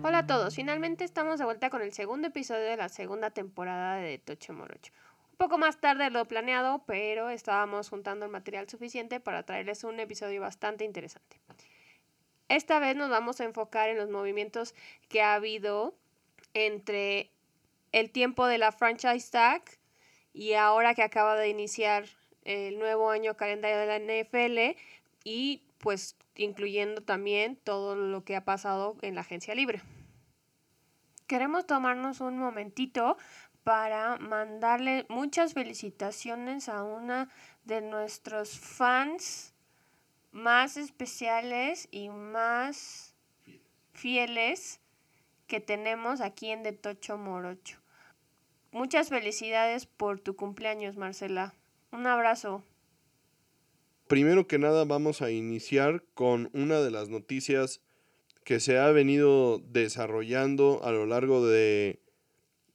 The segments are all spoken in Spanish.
Hola a todos, finalmente estamos de vuelta con el segundo episodio de la segunda temporada de Tocho Morocho. Un poco más tarde de lo planeado, pero estábamos juntando el material suficiente para traerles un episodio bastante interesante. Esta vez nos vamos a enfocar en los movimientos que ha habido entre el tiempo de la franchise tag y ahora que acaba de iniciar el nuevo año calendario de la NFL y pues incluyendo también todo lo que ha pasado en la agencia libre. Queremos tomarnos un momentito para mandarle muchas felicitaciones a una de nuestros fans más especiales y más fieles que tenemos aquí en De Tocho Morocho. Muchas felicidades por tu cumpleaños, Marcela. Un abrazo. Primero que nada vamos a iniciar con una de las noticias que se ha venido desarrollando a lo largo de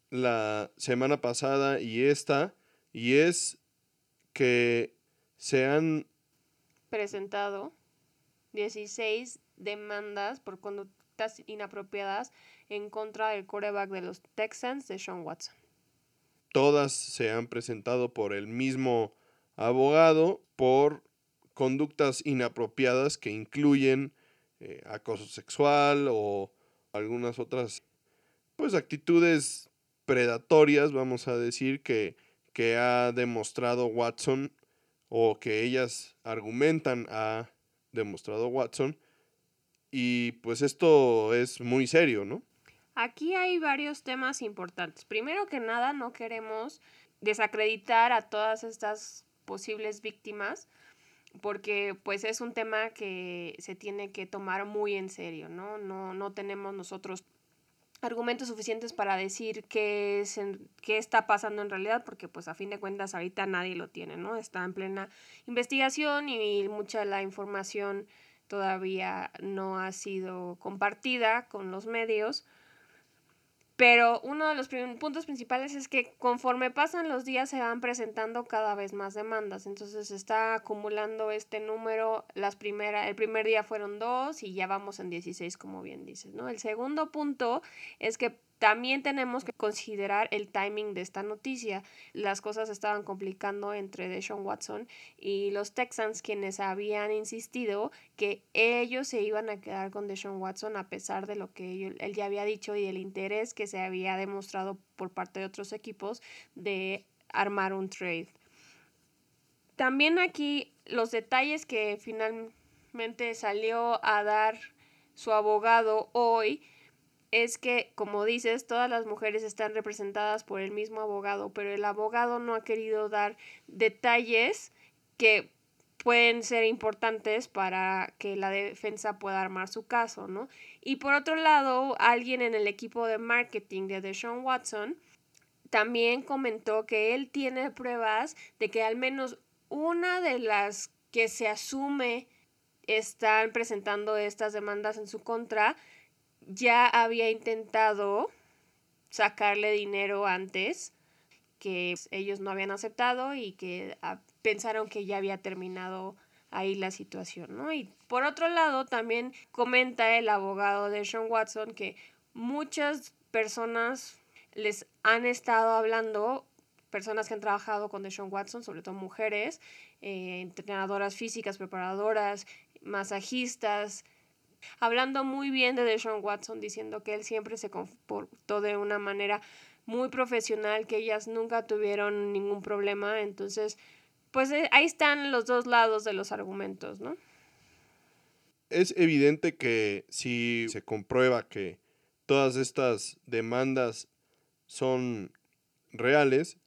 la semana pasada y esta, y es que se han presentado 16 demandas por conductas inapropiadas en contra del coreback de los Texans de Sean Watson. Todas se han presentado por el mismo abogado por conductas inapropiadas que incluyen eh, acoso sexual o algunas otras pues actitudes predatorias, vamos a decir, que, que ha demostrado Watson o que ellas argumentan ha demostrado Watson. Y pues esto es muy serio, ¿no? Aquí hay varios temas importantes. Primero que nada, no queremos desacreditar a todas estas posibles víctimas porque pues es un tema que se tiene que tomar muy en serio, ¿no? No, no tenemos nosotros argumentos suficientes para decir qué, es qué está pasando en realidad, porque pues a fin de cuentas ahorita nadie lo tiene, ¿no? Está en plena investigación y mucha de la información todavía no ha sido compartida con los medios. Pero uno de los puntos principales es que conforme pasan los días se van presentando cada vez más demandas. Entonces se está acumulando este número. Las primera, el primer día fueron dos y ya vamos en 16, como bien dices. ¿no? El segundo punto es que también tenemos que considerar el timing de esta noticia. Las cosas estaban complicando entre Deshaun Watson y los Texans, quienes habían insistido que ellos se iban a quedar con Deshaun Watson a pesar de lo que él ya había dicho y el interés que se había demostrado por parte de otros equipos de armar un trade. También aquí los detalles que finalmente salió a dar su abogado hoy es que, como dices, todas las mujeres están representadas por el mismo abogado, pero el abogado no ha querido dar detalles que pueden ser importantes para que la defensa pueda armar su caso, ¿no? Y por otro lado, alguien en el equipo de marketing de Deshaun Watson también comentó que él tiene pruebas de que al menos una de las que se asume están presentando estas demandas en su contra ya había intentado sacarle dinero antes que ellos no habían aceptado y que ah, pensaron que ya había terminado ahí la situación, ¿no? Y por otro lado, también comenta el abogado de Sean Watson que muchas personas les han estado hablando, personas que han trabajado con Deshaun Watson, sobre todo mujeres, eh, entrenadoras físicas, preparadoras, masajistas, hablando muy bien de Deshaun Watson, diciendo que él siempre se comportó de una manera muy profesional, que ellas nunca tuvieron ningún problema. Entonces, pues eh, ahí están los dos lados de los argumentos, ¿no? Es evidente que si se comprueba que todas estas demandas son reales,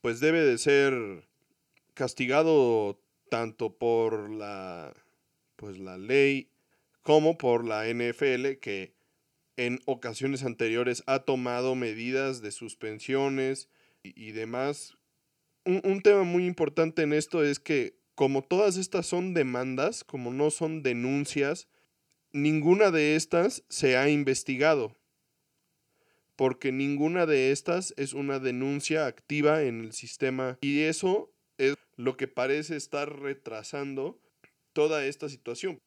pues debe de ser castigado tanto por la pues la ley como por la NFL que en ocasiones anteriores ha tomado medidas de suspensiones y, demás. Un, tema muy importante en esto es que como todas estas son demandas, como no son denuncias, ninguna de estas se ha investigado, porque ninguna de estas es una denuncia activa en el sistema y eso es lo que parece estar retrasando toda esta situación.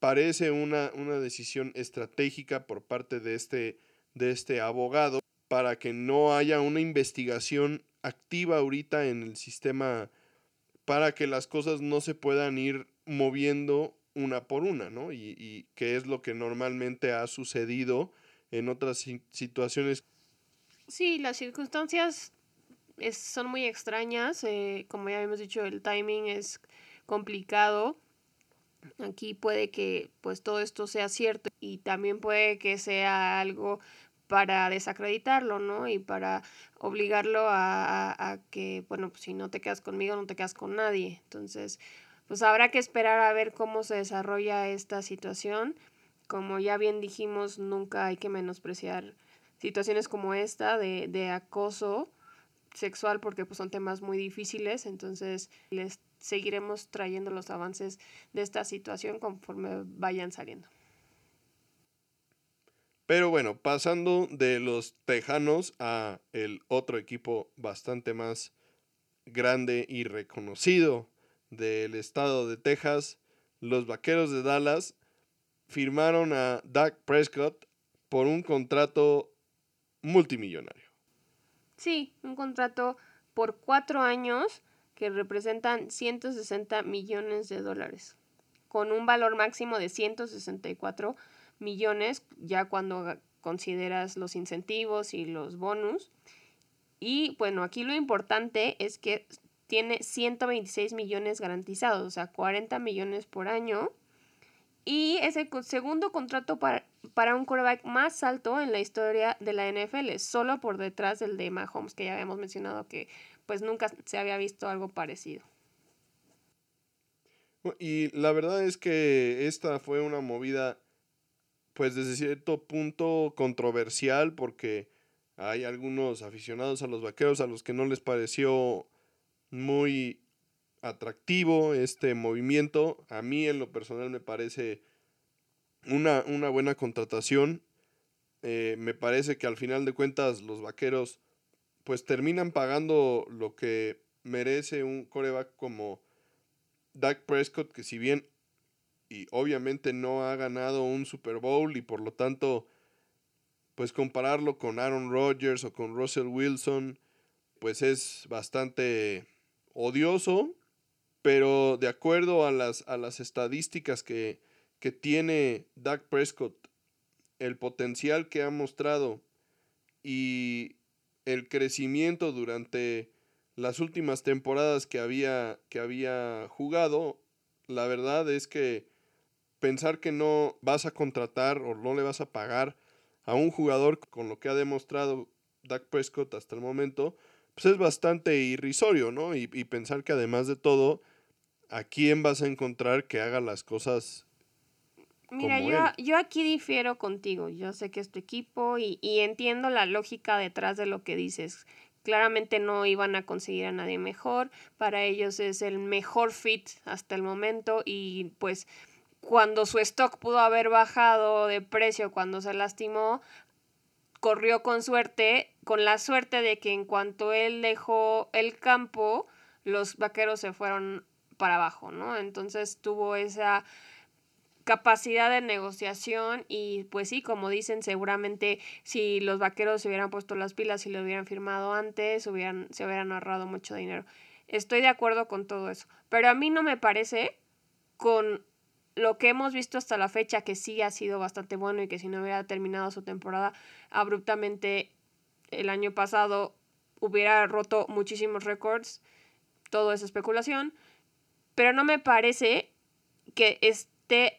Parece una, una decisión estratégica por parte de este, de este abogado para que no haya una investigación activa ahorita en el sistema para que las cosas no se puedan ir moviendo una por una, ¿no? Y, y que es lo que normalmente ha sucedido en otras situaciones. Sí, las circunstancias son muy extrañas. Eh, como ya habíamos dicho, el timing es complicado. Aquí puede que pues todo esto sea cierto y también puede que sea algo para desacreditarlo, ¿no? Y para obligarlo a, que, bueno, pues si no te quedas conmigo, no te quedas con nadie. Entonces, pues habrá que esperar a ver cómo se desarrolla esta situación. Como ya bien dijimos, nunca hay que menospreciar situaciones como esta de, de acoso sexual porque pues son temas muy difíciles, entonces les seguiremos trayendo los avances de esta situación conforme vayan saliendo. Pero bueno, pasando de los Tejanos a el otro equipo bastante más grande y reconocido del estado de Texas, los Vaqueros de Dallas firmaron a Dak Prescott por un contrato multimillonario. Sí, un contrato por cuatro años que representan 160 millones de dólares, con un valor máximo de 164 millones ya cuando consideras los incentivos y los bonus. Y bueno, aquí lo importante es que tiene 126 millones garantizados, o sea, 40 millones por año. Y es el segundo contrato para, para un quarterback más alto en la historia de la NFL, solo por detrás del de Mahomes, que ya habíamos mencionado que pues nunca se había visto algo parecido. Y la verdad es que esta fue una movida pues desde cierto punto controversial porque hay algunos aficionados a los vaqueros a los que no les pareció muy atractivo este movimiento. A mí en lo personal me parece una, una buena contratación. Eh, me parece que al final de cuentas los vaqueros pues terminan pagando lo que merece un coreback como Dak Prescott, que si bien y obviamente no ha ganado un Super Bowl y por lo tanto, pues compararlo con Aaron Rodgers o con Russell Wilson, pues es bastante odioso, pero de acuerdo a las, a las estadísticas que, que tiene Dak Prescott, el potencial que ha mostrado y el crecimiento durante las últimas temporadas que había, que había jugado, la verdad es que pensar que no vas a contratar o no le vas a pagar a un jugador con lo que ha demostrado Dak Prescott hasta el momento, pues es bastante irrisorio, ¿no? Y, pensar que además de todo, ¿a quién vas a encontrar que haga las cosas? Mira, yo, yo aquí difiero contigo. Yo sé que es tu equipo y, y entiendo la lógica detrás de lo que dices. Claramente no iban a conseguir a nadie mejor. Para ellos es el mejor fit hasta el momento y pues cuando su stock pudo haber bajado de precio cuando se lastimó, corrió con suerte, con la suerte de que en cuanto él dejó el campo, los vaqueros se fueron para abajo, ¿no? Entonces tuvo esa capacidad de negociación y pues sí, como dicen, seguramente si los vaqueros se hubieran puesto las pilas y lo hubieran firmado antes, hubieran, se hubieran ahorrado mucho dinero. Estoy de acuerdo con todo eso, pero a mí no me parece con lo que hemos visto hasta la fecha, que sí ha sido bastante bueno y que si no hubiera terminado su temporada abruptamente el año pasado, hubiera roto muchísimos récords, todo es especulación, pero no me parece que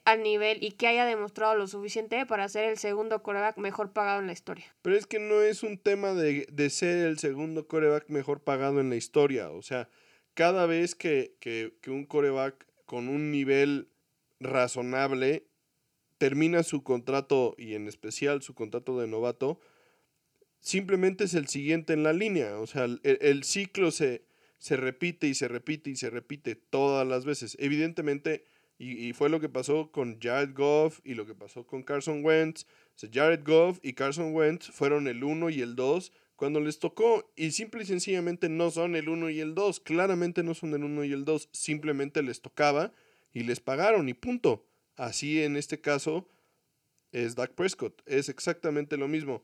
al nivel y que haya demostrado lo suficiente para ser el segundo coreback mejor pagado en la historia. Pero es que no es un tema de, de ser el segundo coreback mejor pagado en la historia, o sea, cada vez que, que, que un coreback con un nivel razonable, termina su contrato y en especial su contrato de novato, simplemente es el siguiente en la línea. O sea, el, ciclo se, se repite y se repite y se repite todas las veces. Evidentemente, y, fue lo que pasó con Jared Goff y lo que pasó con Carson Wentz. Jared Goff y Carson Wentz fueron el 1 y el 2 cuando les tocó y simple y sencillamente no son el 1 y el 2. Claramente no son el 1 y el 2. Simplemente les tocaba y les pagaron y punto. Así en este caso es Dak Prescott. Es exactamente lo mismo.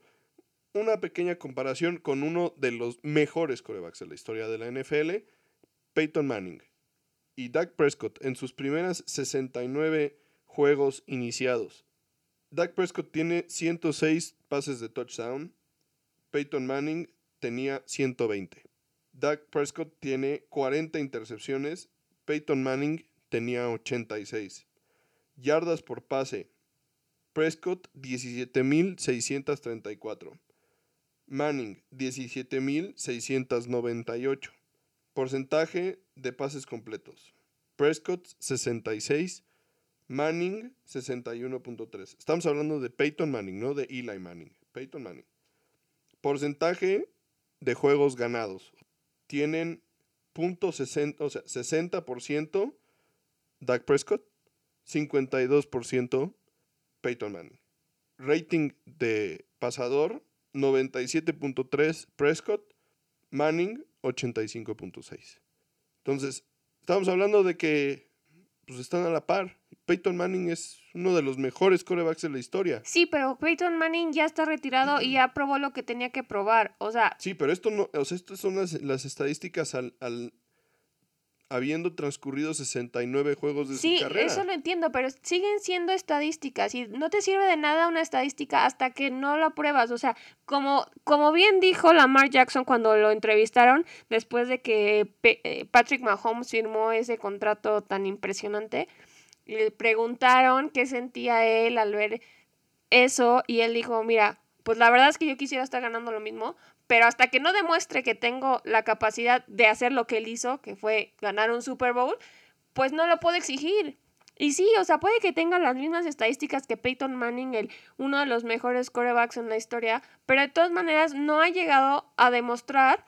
Una pequeña comparación con uno de los mejores corebacks de la historia de la NFL, Peyton Manning. Y Dak Prescott en sus primeras 69 juegos iniciados. Dak Prescott tiene 106 pases de touchdown. Peyton Manning tenía 120. Dak Prescott tiene 40 intercepciones. Peyton Manning tenía 86. Yardas por pase. Prescott 17.634. Manning 17.698. Porcentaje de pases completos. Prescott 66. Manning 61.3. Estamos hablando de Peyton Manning, no de Eli Manning. Peyton Manning. Porcentaje de juegos ganados. Tienen punto 60, o sea, 60% Dak Prescott, 52% Peyton Manning. Rating de pasador 97.3 Prescott, Manning 85.6. Entonces, estamos hablando de que pues, están a la par. Peyton Manning es uno de los mejores corebacks de la historia. Sí, pero Peyton Manning ya está retirado y ya probó lo que tenía que probar. O sea. Sí, pero esto no, o sea, estas son las, las estadísticas al, habiendo transcurrido 69 juegos de su carrera. Sí, eso lo entiendo, pero siguen siendo estadísticas y no te sirve de nada una estadística hasta que no la pruebas. O sea, como, como bien dijo Lamar Jackson cuando lo entrevistaron, después de que eh, Patrick Mahomes firmó ese contrato tan impresionante, le preguntaron qué sentía él al ver eso y él dijo, mira, pues la verdad es que yo quisiera estar ganando lo mismo, pero hasta que no demuestre que tengo la capacidad de hacer lo que él hizo, que fue ganar un Super Bowl, pues no lo puedo exigir. Y sí, o sea, puede que tenga las mismas estadísticas que Peyton Manning, el, uno de los mejores corebacks en la historia, pero de todas maneras no ha llegado a demostrar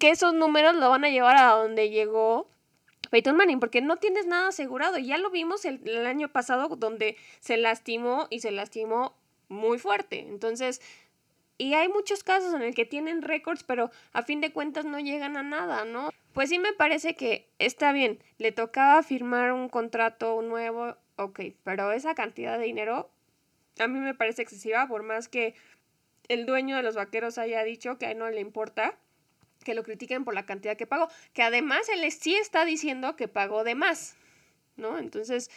que esos números lo van a llevar a donde llegó Peyton Manning, porque no tienes nada asegurado. Ya lo vimos el año pasado donde se lastimó y se lastimó muy fuerte. Entonces, y hay muchos casos en el que tienen récords, pero a fin de cuentas no llegan a nada, ¿no? Pues sí me parece que está bien, le tocaba firmar un contrato nuevo, ok, pero esa cantidad de dinero a mí me parece excesiva, por más que el dueño de los vaqueros haya dicho que a él no le importa que lo critiquen por la cantidad que pagó, que además él sí está diciendo que pagó de más, ¿no? Entonces,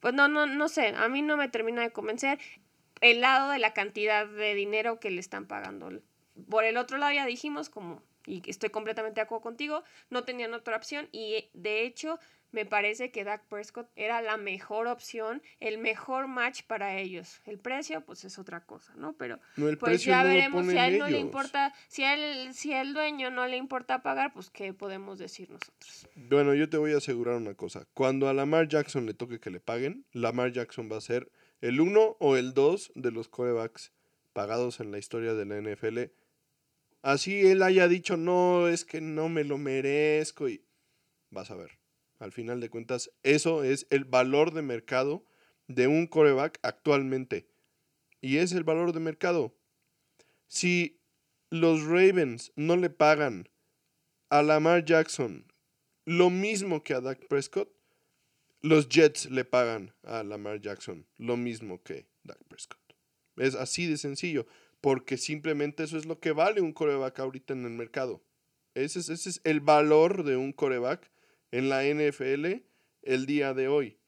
pues no, no, no sé, a mí no me termina de convencer el lado de la cantidad de dinero que le están pagando. Por el otro lado ya dijimos como, y estoy completamente de acuerdo contigo, no tenían otra opción y de hecho me parece que Dak Prescott era la mejor opción, el mejor match para ellos. El precio, pues es otra cosa, ¿no? Pero pues ya veremos si a él no le importa, si a él, si el dueño no le importa pagar, pues qué podemos decir nosotros. Bueno, yo te voy a asegurar una cosa. Cuando a Lamar Jackson le toque que le paguen, Lamar Jackson va a ser el 1 o el 2 de los corebacks pagados en la historia de la NFL. Así él haya dicho, no, es que no me lo merezco y vas a ver. Al final de cuentas, eso es el valor de mercado de un coreback actualmente. Y es el valor de mercado. Si los Ravens no le pagan a Lamar Jackson lo mismo que a Dak Prescott, los Jets le pagan a Lamar Jackson lo mismo que Dak Prescott. Es así de sencillo, porque simplemente eso es lo que vale un coreback ahorita en el mercado. Ese es, ese es el valor de un coreback en la NFL el día de hoy.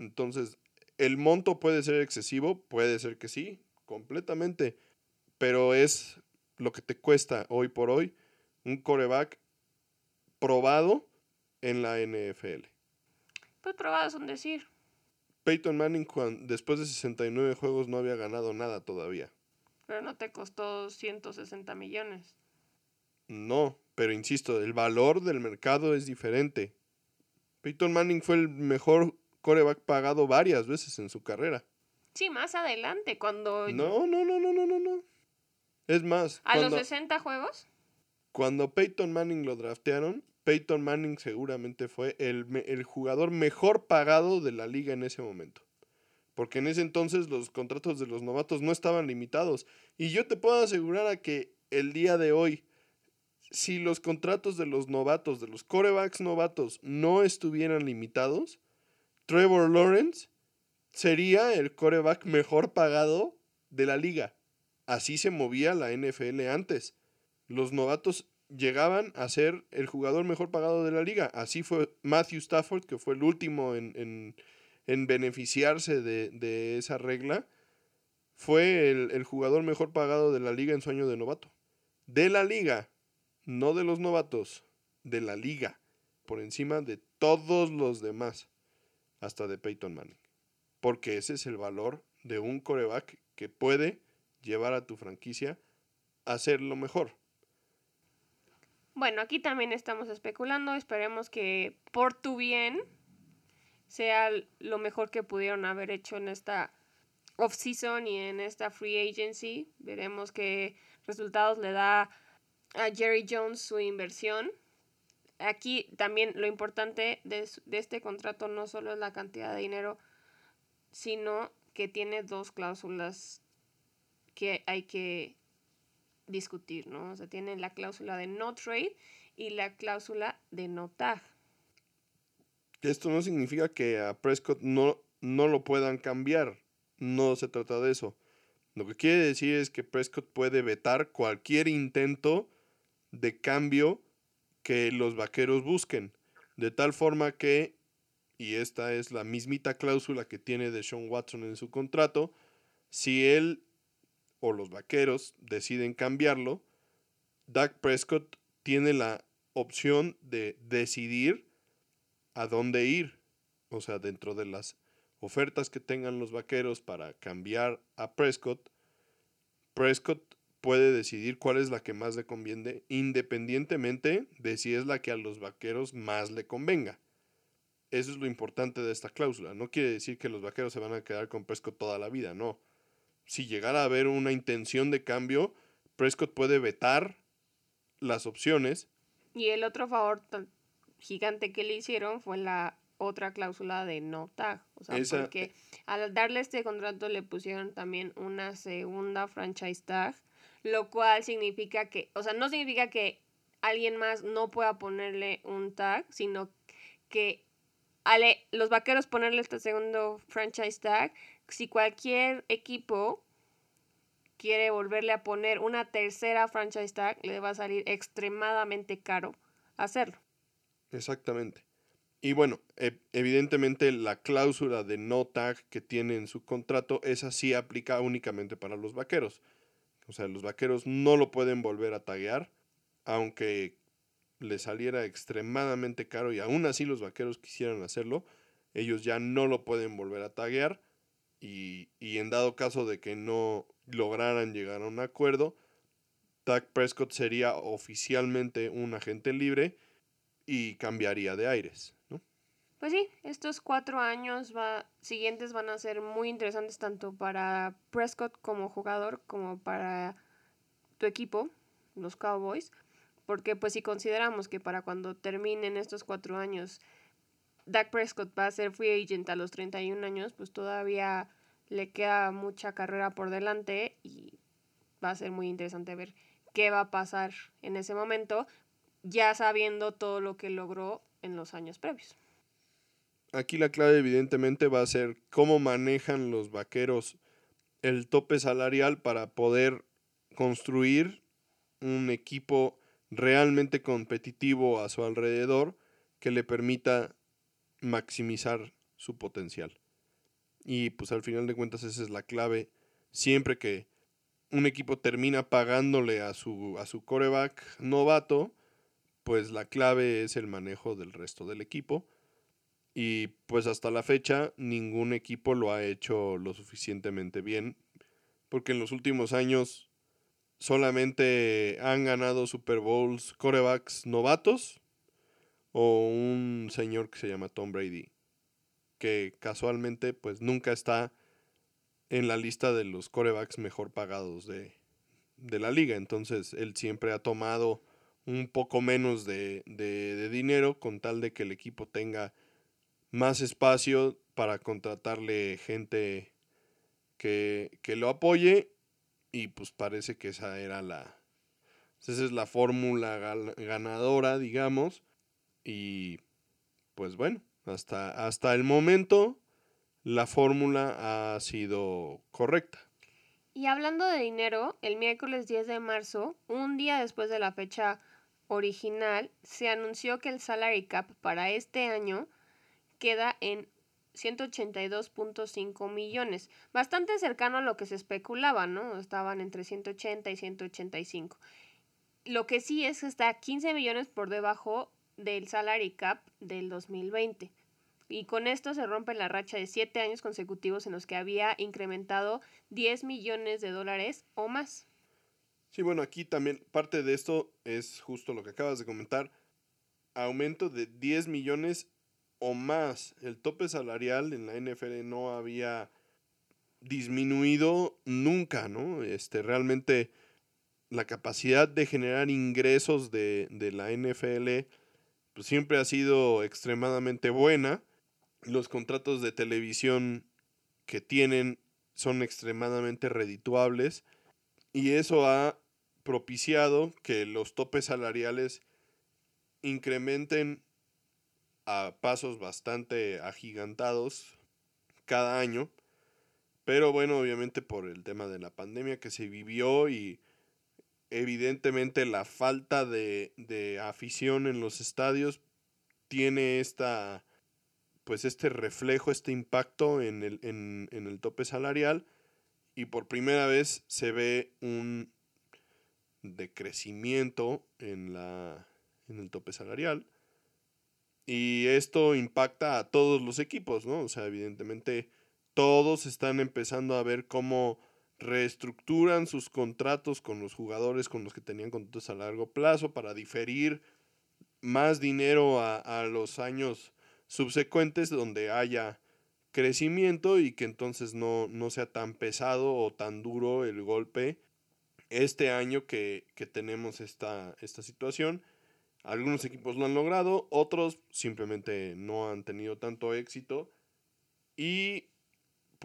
Entonces, ¿el monto puede ser excesivo? Puede ser que sí, completamente. Pero es lo que te cuesta hoy por hoy un coreback probado en la NFL. Pues probadas un decir. Peyton Manning después de 69 juegos no había ganado nada todavía. Pero no te costó 160 millones. No, pero insisto, el valor del mercado es diferente. Peyton Manning fue el mejor coreback pagado varias veces en su carrera. Sí, más adelante, cuando... No, no, no, no, no, no, no. Es más... ¿A los 60 juegos? Cuando Peyton Manning lo draftearon, Peyton Manning seguramente fue el, el jugador mejor pagado de la liga en ese momento. Porque en ese entonces los contratos de los novatos no estaban limitados. Y yo te puedo asegurar a que el día de hoy, si los contratos de los novatos, de los corebacks novatos, no estuvieran limitados, Trevor Lawrence sería el coreback mejor pagado de la liga. Así se movía la NFL antes. Los novatos llegaban a ser el jugador mejor pagado de la liga. Así fue Matthew Stafford, que fue el último en, beneficiarse de, esa regla. Fue el, el jugador mejor pagado de la liga en su año de novato. De la liga, no de los novatos, de la liga, por encima de todos los demás, hasta de Peyton Manning. Porque ese es el valor de un coreback que puede llevar a tu franquicia a ser lo mejor. Bueno, aquí también estamos especulando. Esperemos que por tu bien sea lo mejor que pudieron haber hecho en esta off-season y en esta free agency. Veremos qué resultados le da a Jerry Jones su inversión. Aquí también lo importante de, de este contrato no solo es la cantidad de dinero, sino que tiene dos cláusulas que hay que discutir, ¿no? O sea, tienen la cláusula de no trade y la cláusula de no tag. Esto no significa que a Prescott no, no lo puedan cambiar. No se trata de eso. Lo que quiere decir es que Prescott puede vetar cualquier intento de cambio que los vaqueros busquen. De tal forma que, y esta es la mismita cláusula que tiene de Sean Watson en su contrato, si él o los vaqueros deciden cambiarlo, Dak Prescott tiene la opción de decidir a dónde ir. O sea, dentro de las ofertas que tengan los vaqueros para cambiar a Prescott, Prescott puede decidir cuál es la que más le conviene, independientemente de si es la que a los vaqueros más le convenga. Eso es lo importante de esta cláusula. No quiere decir que los vaqueros se van a quedar con Prescott toda la vida, no si llegara a haber una intención de cambio, Prescott puede vetar las opciones. Y el otro favor gigante que le hicieron fue la otra cláusula de no tag. O sea, porque al darle este contrato le pusieron también una segunda franchise tag, lo cual significa que, o sea, no significa que alguien más no pueda ponerle un tag, sino que al los vaqueros ponerle este segundo franchise tag si cualquier equipo quiere volverle a poner una tercera franchise tag, le va a salir extremadamente caro hacerlo. Exactamente. Y bueno, e, evidentemente la cláusula de no tag que tiene en su contrato, esa sí aplica únicamente para los vaqueros. O sea, los vaqueros no lo pueden volver a taguear, aunque le saliera extremadamente caro y aún así los vaqueros quisieran hacerlo, ellos ya no lo pueden volver a taguear y, en dado caso de que no lograran llegar a un acuerdo, Dak Prescott sería oficialmente un agente libre y cambiaría de aires, ¿no? Pues sí, estos cuatro años va, siguientes van a ser muy interesantes tanto para Prescott como jugador como para tu equipo, los Cowboys, porque pues si consideramos que para cuando terminen estos cuatro años Dak Prescott va a ser free agent a los 31 años, pues todavía le queda mucha carrera por delante y va a ser muy interesante ver qué va a pasar en ese momento, ya sabiendo todo lo que logró en los años previos. Aquí la clave evidentemente va a ser cómo manejan los vaqueros el tope salarial para poder construir un equipo realmente competitivo a su alrededor que le permita maximizar su potencial. Y pues al final de cuentas esa es la clave. Siempre que un equipo termina pagándole a su, a su coreback novato, pues la clave es el manejo del resto del equipo. Y pues hasta la fecha ningún equipo lo ha hecho lo suficientemente bien. Porque en los últimos años solamente han ganado Super Bowls corebacks novatos o un señor que se llama Tom Brady, que casualmente pues nunca está en la lista de los corebacks mejor pagados de, de la liga. Entonces él siempre ha tomado un poco menos de, de, dinero con tal de que el equipo tenga más espacio para contratarle gente que, que lo apoye y pues parece que esa era la esa es la fórmula ganadora digamos y pues bueno hasta, hasta el momento la fórmula ha sido correcta y hablando de dinero, el miércoles 10 de marzo, un día después de la fecha original, se anunció que el salary cap para este año queda en 182.5 millones, bastante cercano a lo que se especulaba, ¿no? Estaban entre 180 y 185. Lo que sí es que está 15 millones por debajo del salary cap del 2020. Y con esto se rompe la racha de siete años consecutivos en los que había incrementado 10 millones de dólares o más. Sí, bueno, aquí también parte de esto es justo lo que acabas de comentar. Aumento de 10 millones o más. El tope salarial en la NFL no había disminuido nunca, ¿no? Este, realmente la capacidad de generar ingresos de, de la NFL siempre ha sido extremadamente buena los contratos de televisión que tienen son extremadamente redituables y eso ha propiciado que los topes salariales incrementen a pasos bastante agigantados cada año. Pero bueno, obviamente por el tema de la pandemia que se vivió y evidentemente la falta de, de afición en los estadios tiene esta pues este reflejo, este impacto en el, en, el tope salarial y por primera vez se ve un decrecimiento en, la, en el tope salarial. Y esto impacta a todos los equipos, ¿no? O sea, evidentemente todos están empezando a ver cómo reestructuran sus contratos con los jugadores con los que tenían contratos a largo plazo para diferir más dinero a, los años subsecuentes donde haya crecimiento y que entonces no, no sea tan pesado o tan duro el golpe este año que, tenemos esta, esta situación. Algunos equipos lo han logrado, otros simplemente no han tenido tanto éxito. Y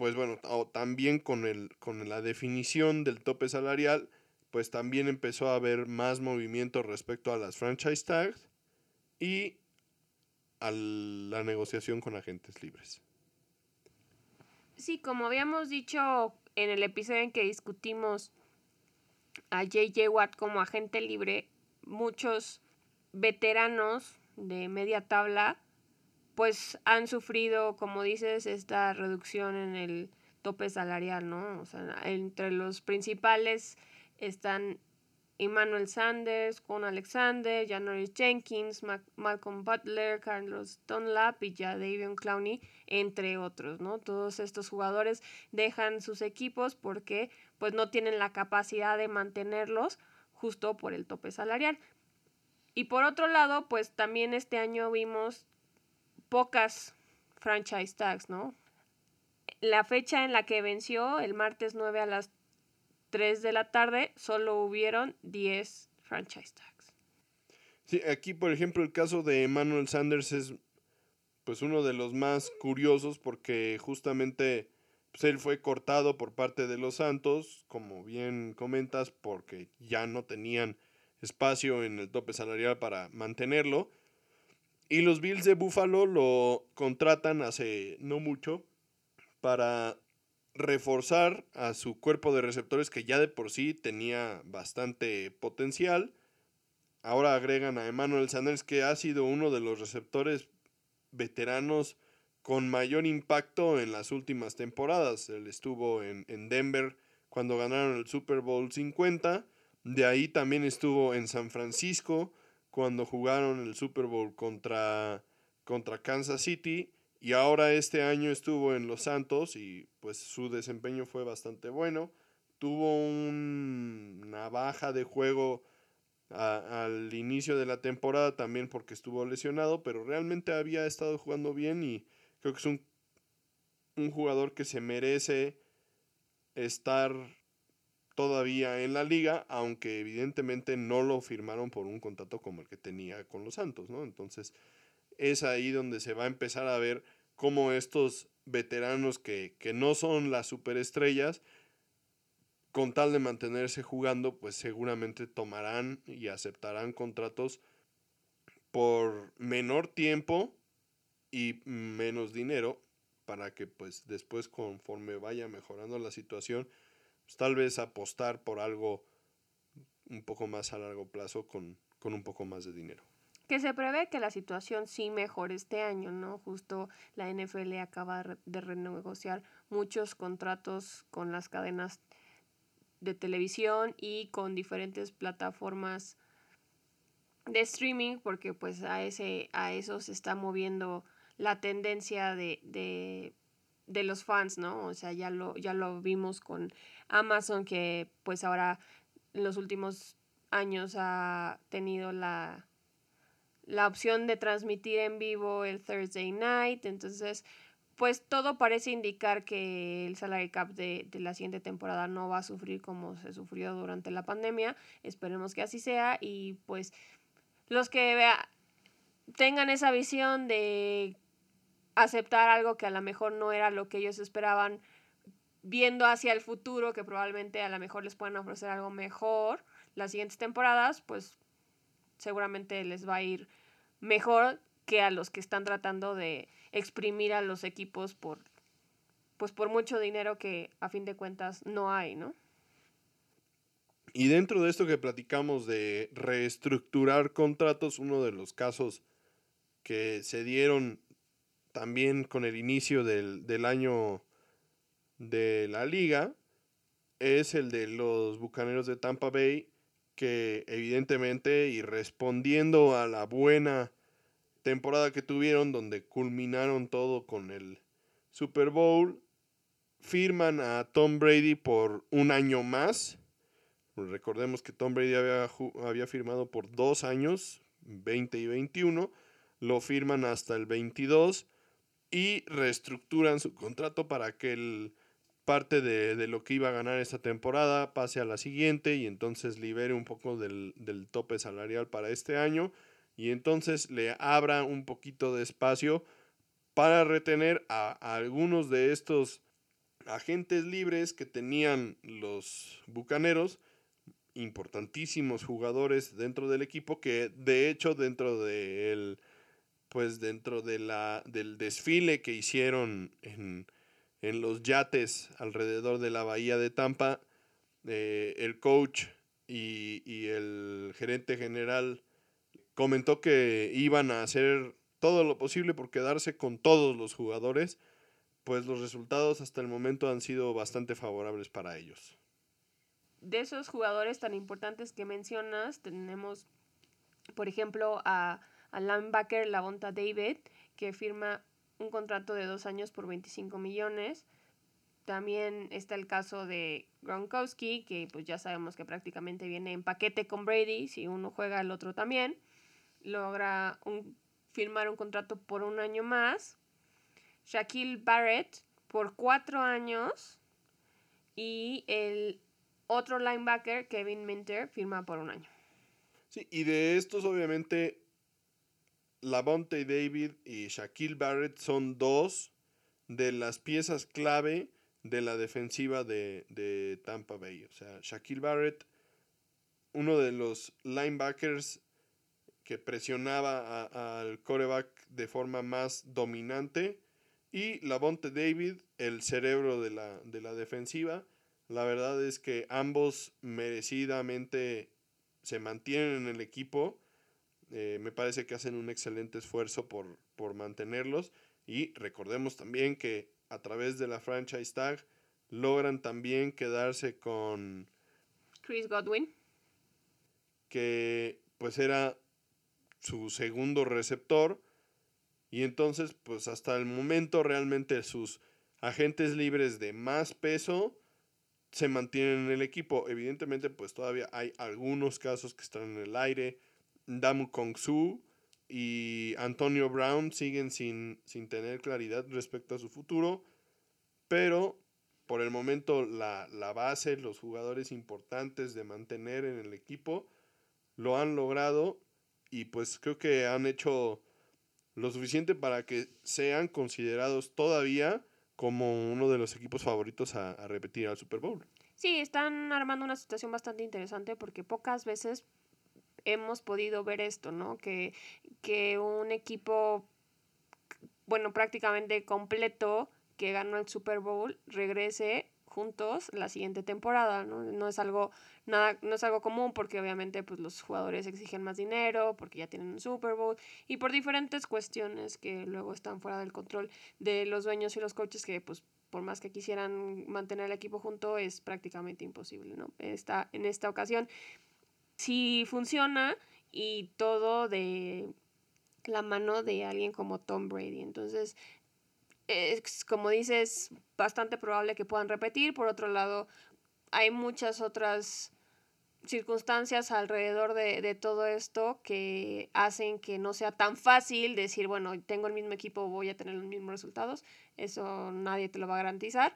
pues bueno, también con, el, con la definición del tope salarial, pues también empezó a haber más movimiento respecto a las franchise tags y a la negociación con agentes libres. Sí, como habíamos dicho en el episodio en que discutimos a JJ Watt como agente libre, muchos veteranos de media tabla pues han sufrido, como dices, esta reducción en el tope salarial, ¿no? O sea, entre los principales están Emmanuel Sanders, Con Alexander, Janoris Jenkins, Malcolm Butler, Carlos Dunlap y ya Davion Clowney, entre otros, ¿no? Todos estos jugadores dejan sus equipos porque pues no tienen la capacidad de mantenerlos justo por el tope salarial. Y por otro lado, pues también este año vimos pocas franchise tags, ¿no? La fecha en la que venció, el martes 9 a las 3 de la tarde solo hubieron 10 franchise tags. Sí, aquí por ejemplo el caso de Emmanuel Sanders es pues uno de los más curiosos porque justamente pues, él fue cortado por parte de los Santos, como bien comentas, porque ya no tenían espacio en el tope salarial para mantenerlo. Y los Bills de Buffalo lo contratan hace no mucho para reforzar a su cuerpo de receptores que ya de por sí tenía bastante potencial. Ahora agregan a Emmanuel Sanders que ha sido uno de los receptores veteranos con mayor impacto en las últimas temporadas. Él estuvo en, Denver cuando ganaron el Super Bowl 50. De ahí también estuvo en San Francisco cuando jugaron el Super Bowl contra, contra Kansas City y ahora este año estuvo en Los Santos y pues su desempeño fue bastante bueno. Tuvo una baja de juego al inicio de la temporada también porque estuvo lesionado, pero realmente había estado jugando bien y creo que es un, un jugador que se merece estar todavía en la liga, aunque evidentemente no lo firmaron por un contrato como el que tenía con los Santos, ¿no? Entonces es ahí donde se va a empezar a ver cómo estos veteranos que, que no son las superestrellas, con tal de mantenerse jugando, pues seguramente tomarán y aceptarán contratos por menor tiempo y menos dinero para que pues después conforme vaya mejorando la situación, pues, tal vez apostar por algo un poco más a largo plazo con, con un poco más de dinero. Que se prevé que la situación sí mejore este año, ¿no? Justo la NFL acaba de renegociar muchos contratos con las cadenas de televisión y con diferentes plataformas de streaming porque pues a ese a eso se está moviendo la tendencia de, de, de los fans, ¿no? O sea, ya lo, ya lo vimos con Amazon que pues ahora en los últimos años ha tenido la, la opción de transmitir en vivo el Thursday night, entonces pues todo parece indicar que el salary cap de, la siguiente temporada no va a sufrir como se sufrió durante la pandemia. Esperemos que así sea y pues los que vea, tengan esa visión de aceptar algo que a lo mejor no era lo que ellos esperaban, viendo hacia el futuro que probablemente a lo mejor les puedan ofrecer algo mejor las siguientes temporadas, pues seguramente les va a ir mejor que a los que están tratando de exprimir a los equipos por pues por mucho dinero que a fin de cuentas no hay, ¿no? Y dentro de esto que platicamos de reestructurar contratos, uno de los casos que se dieron también con el inicio del, del año de la liga es el de los Bucaneros de Tampa Bay, que evidentemente y respondiendo a la buena temporada que tuvieron donde culminaron todo con el Super Bowl. Firman a Tom Brady por un año más. Recordemos que Tom Brady había, había firmado por dos años, 20 y 21. Lo firman hasta el 22 y reestructuran su contrato para que el parte de, de, lo que iba a ganar esta temporada pase a la siguiente y entonces libere un poco del, del tope salarial para este año y entonces le abra un poquito de espacio para retener a, algunos de estos agentes libres que tenían los Bucaneros, importantísimos jugadores dentro del equipo que de hecho dentro de pues dentro de la, del desfile que hicieron en, en los yates alrededor de la bahía de Tampa, eh, el coach y, y el gerente general comentó que iban a hacer todo lo posible por quedarse con todos los jugadores, pues los resultados hasta el momento han sido bastante favorables para ellos. De esos jugadores tan importantes que mencionas, tenemos, por ejemplo, a, a linebacker Lavonta David, que firma un contrato de dos años por 25 millones. También está el caso de Gronkowski, que pues ya sabemos que prácticamente viene en paquete con Brady, si uno juega el otro también logra un, firmar un contrato por un año más. Shaquille Barrett por cuatro años. Y el otro linebacker, Kevin Minter, firma por un año. Sí, y de estos obviamente Lavonte David y Shaquille Barrett son dos de las piezas clave de la defensiva de, de Tampa Bay. O sea, Shaquille Barrett, uno de los linebackers que presionaba al coreback de forma más dominante. Y Lavonte David, el cerebro de la, de la defensiva. La verdad es que ambos merecidamente se mantienen en el equipo. Eh, me parece que hacen un excelente esfuerzo por, por mantenerlos. Y recordemos también que a través de la franchise tag logran también quedarse con Chris Godwin. Que pues era su segundo receptor. Y entonces, pues hasta el momento realmente sus agentes libres de más peso se mantienen en el equipo. Evidentemente, pues todavía hay algunos casos que están en el aire. Damu Kong-su y Antonio Brown siguen sin, sin tener claridad respecto a su futuro. Pero por el momento la, la base, los jugadores importantes de mantener en el equipo, lo han logrado y pues creo que han hecho lo suficiente para que sean considerados todavía como uno de los equipos favoritos a, a repetir al Super Bowl. Sí, están armando una situación bastante interesante porque pocas veces hemos podido ver esto, ¿no? Que, que un equipo, bueno, prácticamente completo que ganó el Super Bowl regrese juntos la siguiente temporada, ¿no? No es algo nada no es algo común porque obviamente pues los jugadores exigen más dinero, porque ya tienen un Super Bowl y por diferentes cuestiones que luego están fuera del control de los dueños y los coaches que pues por más que quisieran mantener el equipo junto es prácticamente imposible, ¿no? Esta, en esta ocasión sí funciona y todo de la mano de alguien como Tom Brady. Entonces, es, como dices, bastante probable que puedan repetir. Por otro lado, hay muchas otras circunstancias alrededor de, de, todo esto que hacen que no sea tan fácil decir, bueno, tengo el mismo equipo, voy a tener los mismos resultados. Eso nadie te lo va a garantizar.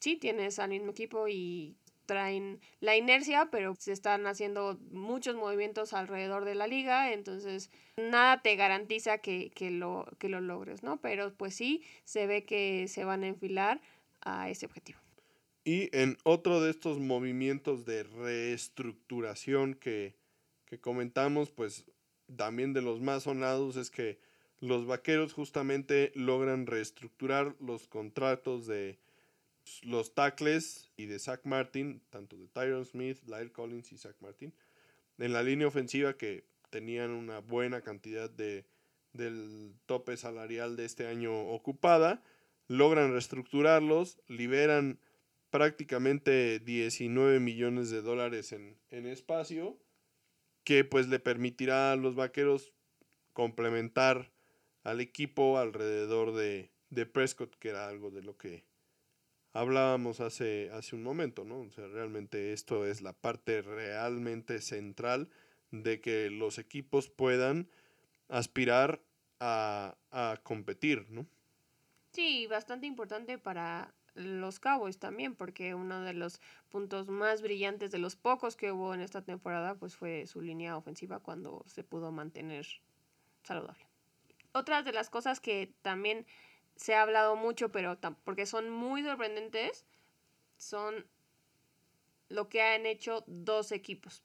Sí, tienes al mismo equipo y traen la inercia, pero se están haciendo muchos movimientos alrededor de la liga, entonces nada te garantiza que, que, lo, que lo logres, ¿no? Pero pues sí, se ve que se van a enfilar a ese objetivo. Y en otro de estos movimientos de reestructuración que, que comentamos, pues también de los más sonados es que los vaqueros justamente logran reestructurar los contratos de los tackles y de Zach Martin, tanto de Tyron Smith, Lyle Collins y Zach Martin, en la línea ofensiva que tenían una buena cantidad de, del tope salarial de este año ocupada, logran reestructurarlos, liberan prácticamente 19 millones de dólares en, en espacio, que pues le permitirá a los vaqueros complementar al equipo alrededor de, de Prescott, que era algo de lo que hablábamos hace, hace un momento, ¿no? O sea, realmente esto es la parte realmente central de que los equipos puedan aspirar a, a competir, ¿no? Sí, bastante importante para los Cowboys también, porque uno de los puntos más brillantes de los pocos que hubo en esta temporada, pues fue su línea ofensiva cuando se pudo mantener saludable. Otras de las cosas que también se ha hablado mucho, pero porque son muy sorprendentes, son lo que han hecho dos equipos.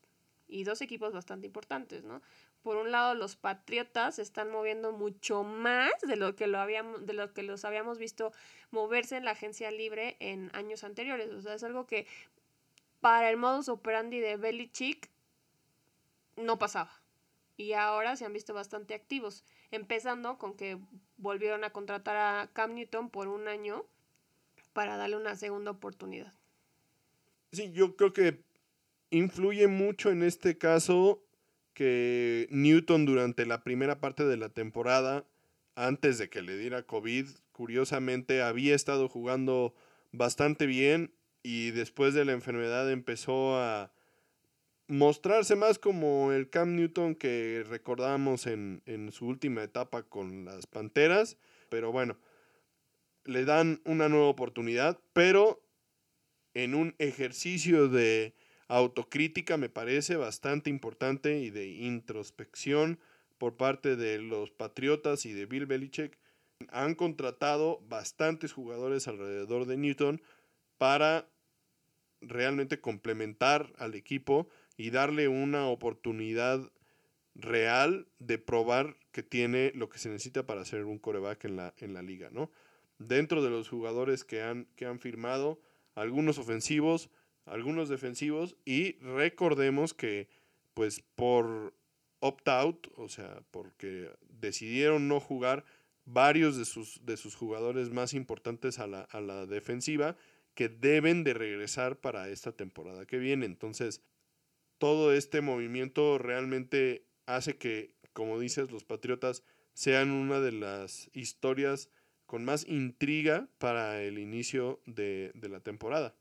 Y dos equipos bastante importantes, ¿no? Por un lado, los Patriotas se están moviendo mucho más de lo que lo habíamos, de lo que los habíamos visto moverse en la agencia libre en años anteriores. O sea, es algo que para el modus operandi de Belichick no pasaba. Y ahora se han visto bastante activos empezando con que volvieron a contratar a Cam Newton por un año para darle una segunda oportunidad. Sí, yo creo que influye mucho en este caso que Newton durante la primera parte de la temporada, antes de que le diera COVID, curiosamente había estado jugando bastante bien y después de la enfermedad empezó a mostrarse más como el Cam Newton que recordábamos en, su última etapa con las Panteras. Pero bueno, le dan una nueva oportunidad, pero en un ejercicio de autocrítica me parece bastante importante y de introspección por parte de los Patriotas y de Bill Belichick. Han contratado bastantes jugadores alrededor de Newton para realmente complementar al equipo y darle una oportunidad real de probar que tiene lo que se necesita para ser un coreback en la, en la liga, ¿no? Dentro de los jugadores que han, que han firmado, algunos ofensivos, algunos defensivos, y recordemos que, pues, por opt-out, o sea, porque decidieron no jugar varios de sus, de sus jugadores más importantes a la, a la defensiva, que deben de regresar para esta temporada que viene. Entonces, todo este movimiento realmente hace que, como dices, los Patriotas sean una de las historias con más intriga para el inicio de, la temporada.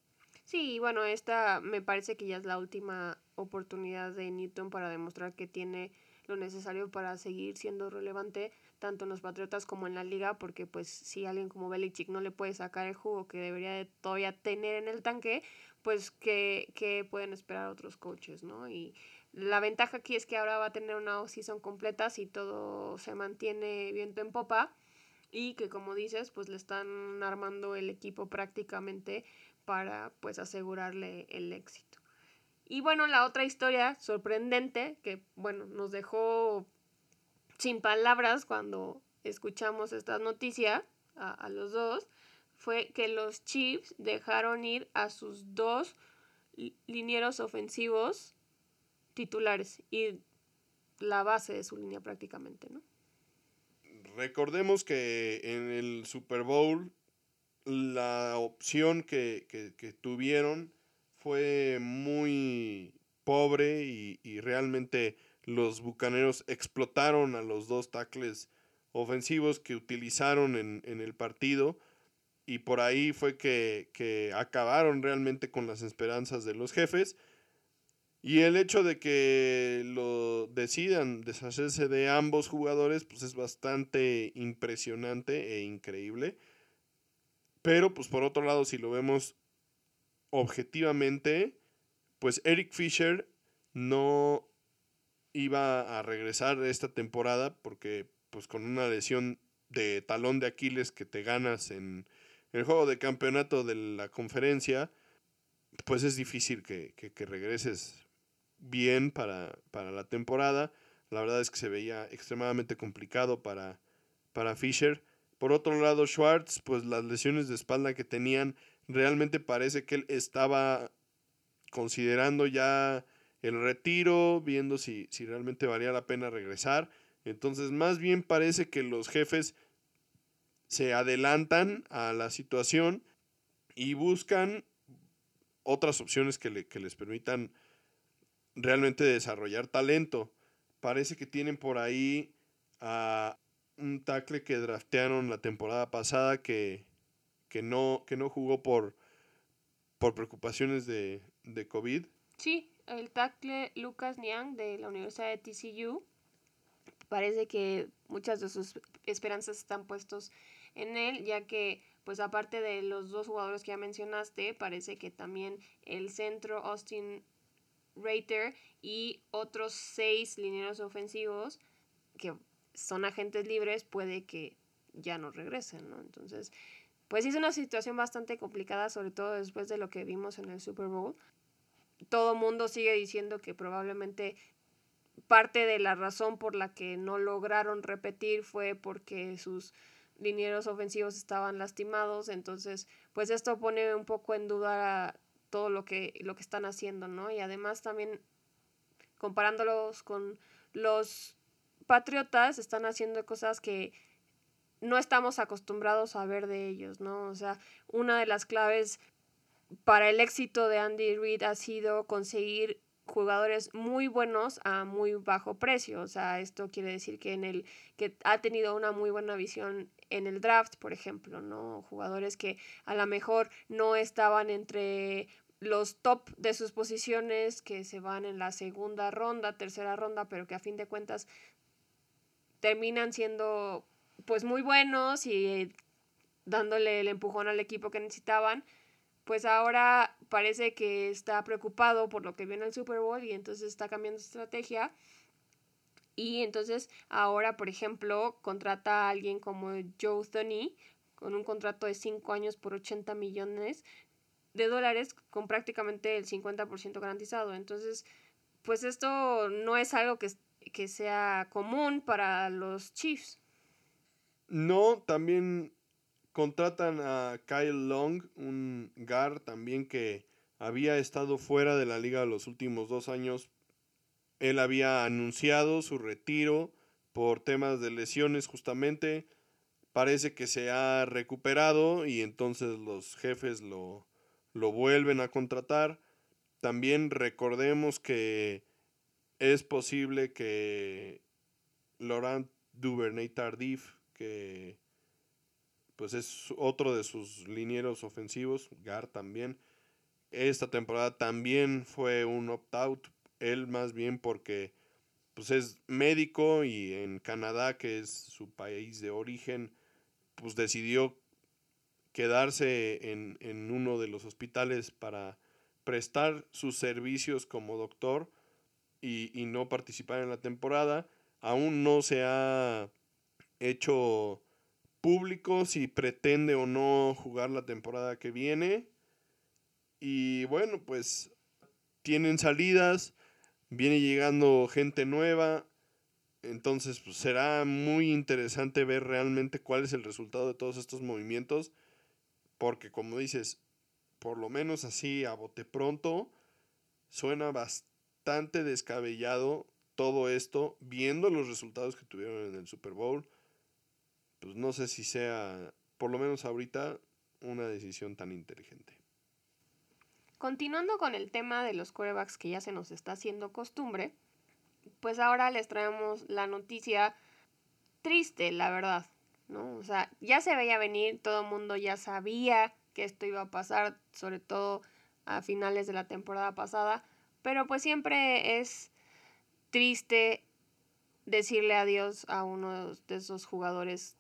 Sí, bueno, esta me parece que ya es la última oportunidad de Newton para demostrar que tiene lo necesario para seguir siendo relevante tanto en los Patriotas como en la liga, porque pues si alguien como Belichick no le puede sacar el jugo que debería de todavía tener en el tanque, pues que, pueden esperar otros coaches, ¿no? Y la ventaja aquí es que ahora va a tener una season completa si todo se mantiene viento en popa y que como dices, pues le están armando el equipo prácticamente para pues asegurarle el éxito. Y bueno, la otra historia sorprendente que bueno, nos dejó sin palabras cuando escuchamos esta noticia a, a los dos fue que los Chiefs dejaron ir a sus dos linieros ofensivos titulares y la base de su línea prácticamente, ¿no? Recordemos que en el Super Bowl la opción que, tuvieron fue muy pobre y, realmente los Bucaneros explotaron a los dos tackles ofensivos que utilizaron en, en el partido y por ahí fue que, acabaron realmente con las esperanzas de los jefes. Y el hecho de que lo decidan deshacerse de ambos jugadores, pues es bastante impresionante e increíble. Pero, pues por otro lado, si lo vemos objetivamente, pues Eric Fisher no iba a regresar esta temporada porque, pues con una lesión de talón de Aquiles que te ganas en, el juego de campeonato de la conferencia, pues es difícil que, regreses bien para, la temporada. La verdad es que se veía extremadamente complicado para, para Fisher. Por otro lado, Schwartz, pues las lesiones de espalda que tenían, realmente parece que él estaba considerando ya el retiro, viendo si, si realmente valía la pena regresar. Entonces, más bien parece que los jefes se adelantan a la situación y buscan otras opciones que, les permitan realmente desarrollar talento. Parece que tienen por ahí a un tackle que draftearon la temporada pasada que, que, no, que no jugó por, por preocupaciones de, de COVID. Sí, el tackle Lucas Niang de la Universidad de TCU. Parece que muchas de sus esperanzas están puestos en él, ya que pues aparte de los dos jugadores que ya mencionaste, parece que también el centro Austin Rater y otros seis lineros ofensivos que son agentes libres puede que ya no regresen, ¿no? Entonces, pues es una situación bastante complicada, sobre todo después de lo que vimos en el Super Bowl. Todo mundo sigue diciendo que probablemente parte de la razón por la que no lograron repetir fue porque sus linieros ofensivos estaban lastimados, entonces pues esto pone un poco en duda todo lo que, lo que están haciendo, ¿no? Y además también comparándolos con los Patriotas, están haciendo cosas que no estamos acostumbrados a ver de ellos, ¿no? O sea, una de las claves para el éxito de Andy Reid ha sido conseguir jugadores muy buenos a muy bajo precio. O sea, esto quiere decir que en el que ha tenido una muy buena visión en el draft, por ejemplo, ¿no? Jugadores que a lo mejor no estaban entre los top de sus posiciones, que se van en la segunda ronda, tercera ronda, pero que a fin de cuentas terminan siendo pues muy buenos y dándole el empujón al equipo que necesitaban, pues ahora parece que está preocupado por lo que viene el Super Bowl y entonces está cambiando estrategia y entonces ahora, por ejemplo, contrata a alguien como Joe Thoney con un contrato de 5 años por 80 millones de dólares con prácticamente el 50% garantizado. Entonces, pues esto no es algo que, que sea común para los Chiefs. No, también contratan a Kyle Long, un GAR también que había estado fuera de la liga los últimos dos años él había anunciado su retiro por temas de lesiones justamente. Parece que se ha recuperado y entonces los jefes lo, lo vuelven a contratar. También recordemos que es posible que Laurent Duvernay Tardif, que pues es otro de sus linieros ofensivos, Gar también, esta temporada también fue un opt-out él más bien porque pues es médico y en Canadá, que es su país de origen, pues decidió quedarse en, en uno de los hospitales para prestar sus servicios como doctor y, y, no participar en la temporada. Aún no se ha hecho público si pretende o no jugar la temporada que viene. Y bueno, pues tienen salidas, viene llegando gente nueva. Entonces pues, será muy interesante ver realmente cuál es el resultado de todos estos movimientos. Porque como dices, por lo menos así a bote pronto, suena bastante descabellado todo esto, viendo los resultados que tuvieron en el Super Bowl pues no sé si sea, por lo menos ahorita, una decisión tan inteligente. Continuando con el tema de los corebacks que ya se nos está haciendo costumbre, pues ahora les traemos la noticia triste, la verdad, ¿no? O sea, ya se veía venir, todo el mundo ya sabía que esto iba a pasar, sobre todo a finales de la temporada pasada, pero pues siempre es triste decirle adiós a uno de esos jugadores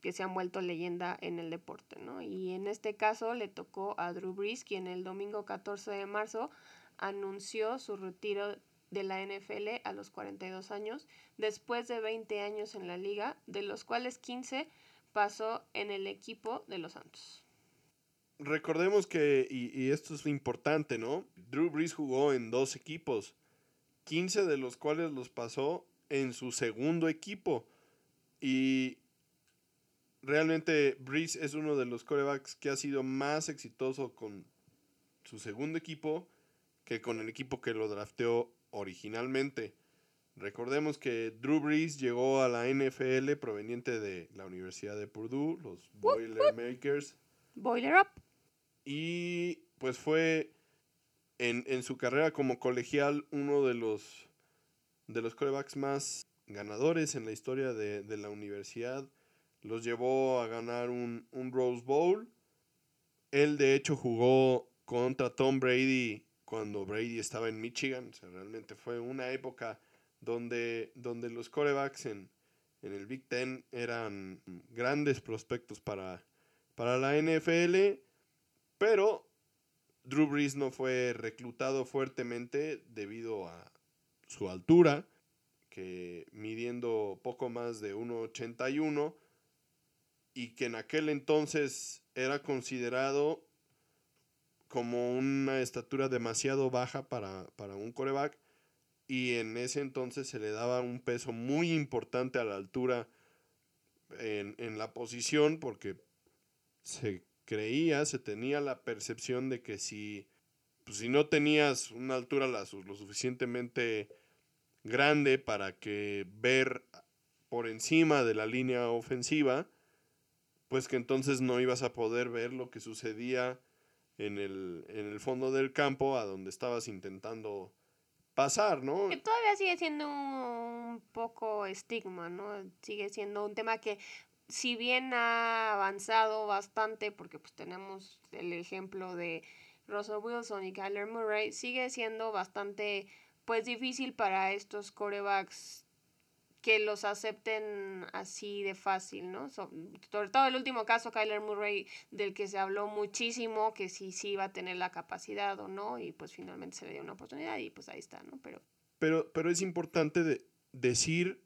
que se han vuelto leyenda en el deporte, ¿no? Y en este caso le tocó a Drew Brees, quien el domingo 14 de marzo anunció su retiro de la NFL a los 42 años, después de 20 años en la liga, de los cuales 15 pasó en el equipo de los Santos. Recordemos que, y, y esto es importante, ¿no? Drew Brees jugó en dos equipos, 15 de los cuales los pasó en su segundo equipo. Y realmente Breeze es uno de los corebacks que ha sido más exitoso con su segundo equipo que con el equipo que lo drafteó originalmente. Recordemos que Drew Brees llegó a la NFL proveniente de la Universidad de Purdue, los Boilermakers. Boiler Up. Y pues fue en, en, su carrera como colegial uno de los, de los corebacks más ganadores en la historia de, de la universidad los llevó a ganar un, Rose Bowl. Él de hecho jugó contra Tom Brady cuando Brady estaba en Michigan. realmente fue una época donde, donde los corebacks en, en el Big Ten eran grandes prospectos para, para la NFL. Pero Drew Brees no fue reclutado fuertemente debido a su altura, que midiendo poco más de 1,81 y que en aquel entonces era considerado como una estatura demasiado baja para, un coreback y en ese entonces se le daba un peso muy importante a la altura en, la posición porque se creía, se tenía la percepción de que si, pues, si no tenías una altura lo suficientemente grande para que ver por encima de la línea ofensiva, pues que entonces no ibas a poder ver lo que sucedía en el, en el fondo del campo a donde estabas intentando pasar, ¿no? Que todavía sigue siendo un poco estigma, ¿no? Sigue siendo un tema que si bien ha avanzado bastante, porque pues tenemos el ejemplo de Russell Wilson y Kyler Murray, sigue siendo bastante pues difícil para estos corebacks que los acepten así de fácil, ¿no? sobre todo el último caso, Kyler Murray, del que se habló muchísimo, que si sí iba a tener la capacidad o no, y pues finalmente se le dio una oportunidad y pues ahí está, ¿no? Pero, pero, pero es importante de decir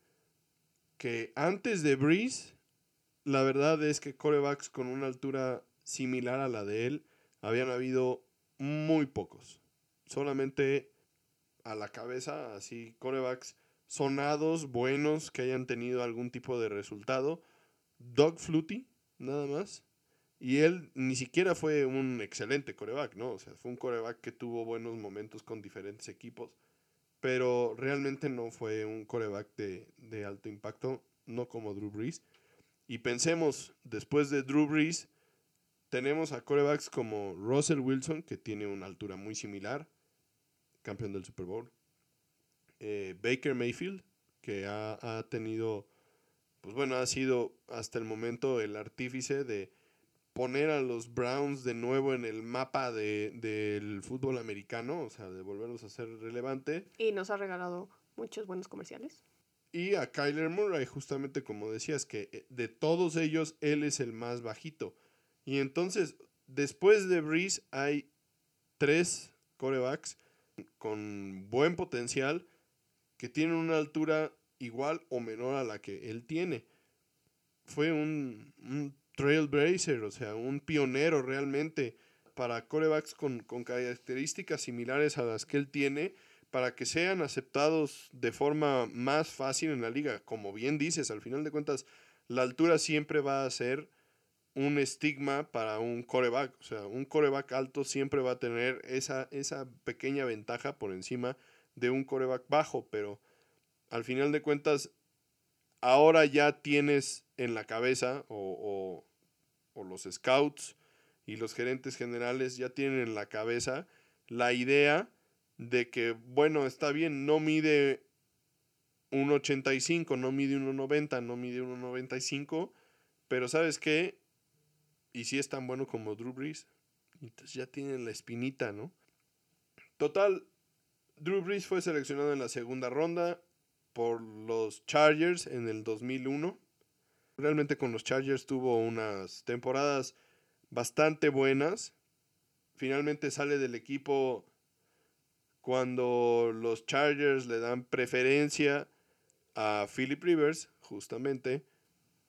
que antes de Breeze, la verdad es que corebacks con una altura similar a la de él, habían habido muy pocos. Solamente a la cabeza, así, corebacks sonados, buenos, que hayan tenido algún tipo de resultado. Doug Flutie, nada más. Y él ni siquiera fue un excelente coreback, ¿no? O sea, fue un coreback que tuvo buenos momentos con diferentes equipos, pero realmente no fue un coreback de, de alto impacto, no como Drew Brees. Y pensemos, después de Drew Brees, tenemos a corebacks como Russell Wilson, que tiene una altura muy similar, campeón del Super Bowl. Eh, Baker Mayfield, que ha, tenido, pues bueno, ha sido hasta el momento el artífice de poner a los Browns de nuevo en el mapa de, del fútbol americano, o sea, de volverlos a ser relevante. Y nos ha regalado muchos buenos comerciales. Y a Kyler Murray, justamente como decías, que eh, de todos ellos él es el más bajito. Y entonces, después de Breeze hay tres corebacks con buen potencial que tienen una altura igual o menor a la que él tiene. Fue un, un trailblazer, o sea, un pionero realmente para corebacks con, con características similares a las que él tiene para que sean aceptados de forma más fácil en la liga. Como bien dices, al final de cuentas, la altura siempre va a ser un estigma para un coreback. O sea, un coreback alto siempre va a tener esa, esa pequeña ventaja por encima de un coreback bajo, pero al final de cuentas, ahora ya tienes en la cabeza, o, o, o los scouts y los gerentes generales ya tienen en la cabeza la idea de que, bueno, está bien, no mide 1,85, no mide 1,90, no mide 1,95, pero ¿sabes qué? Y si es tan bueno como Drew Brees, entonces ya tienen la espinita, ¿no? Total, Drew Brees fue seleccionado en la segunda ronda por los Chargers en el 2001. Realmente con los Chargers tuvo unas temporadas bastante buenas. Finalmente sale del equipo cuando los Chargers le dan preferencia a Philip Rivers, justamente.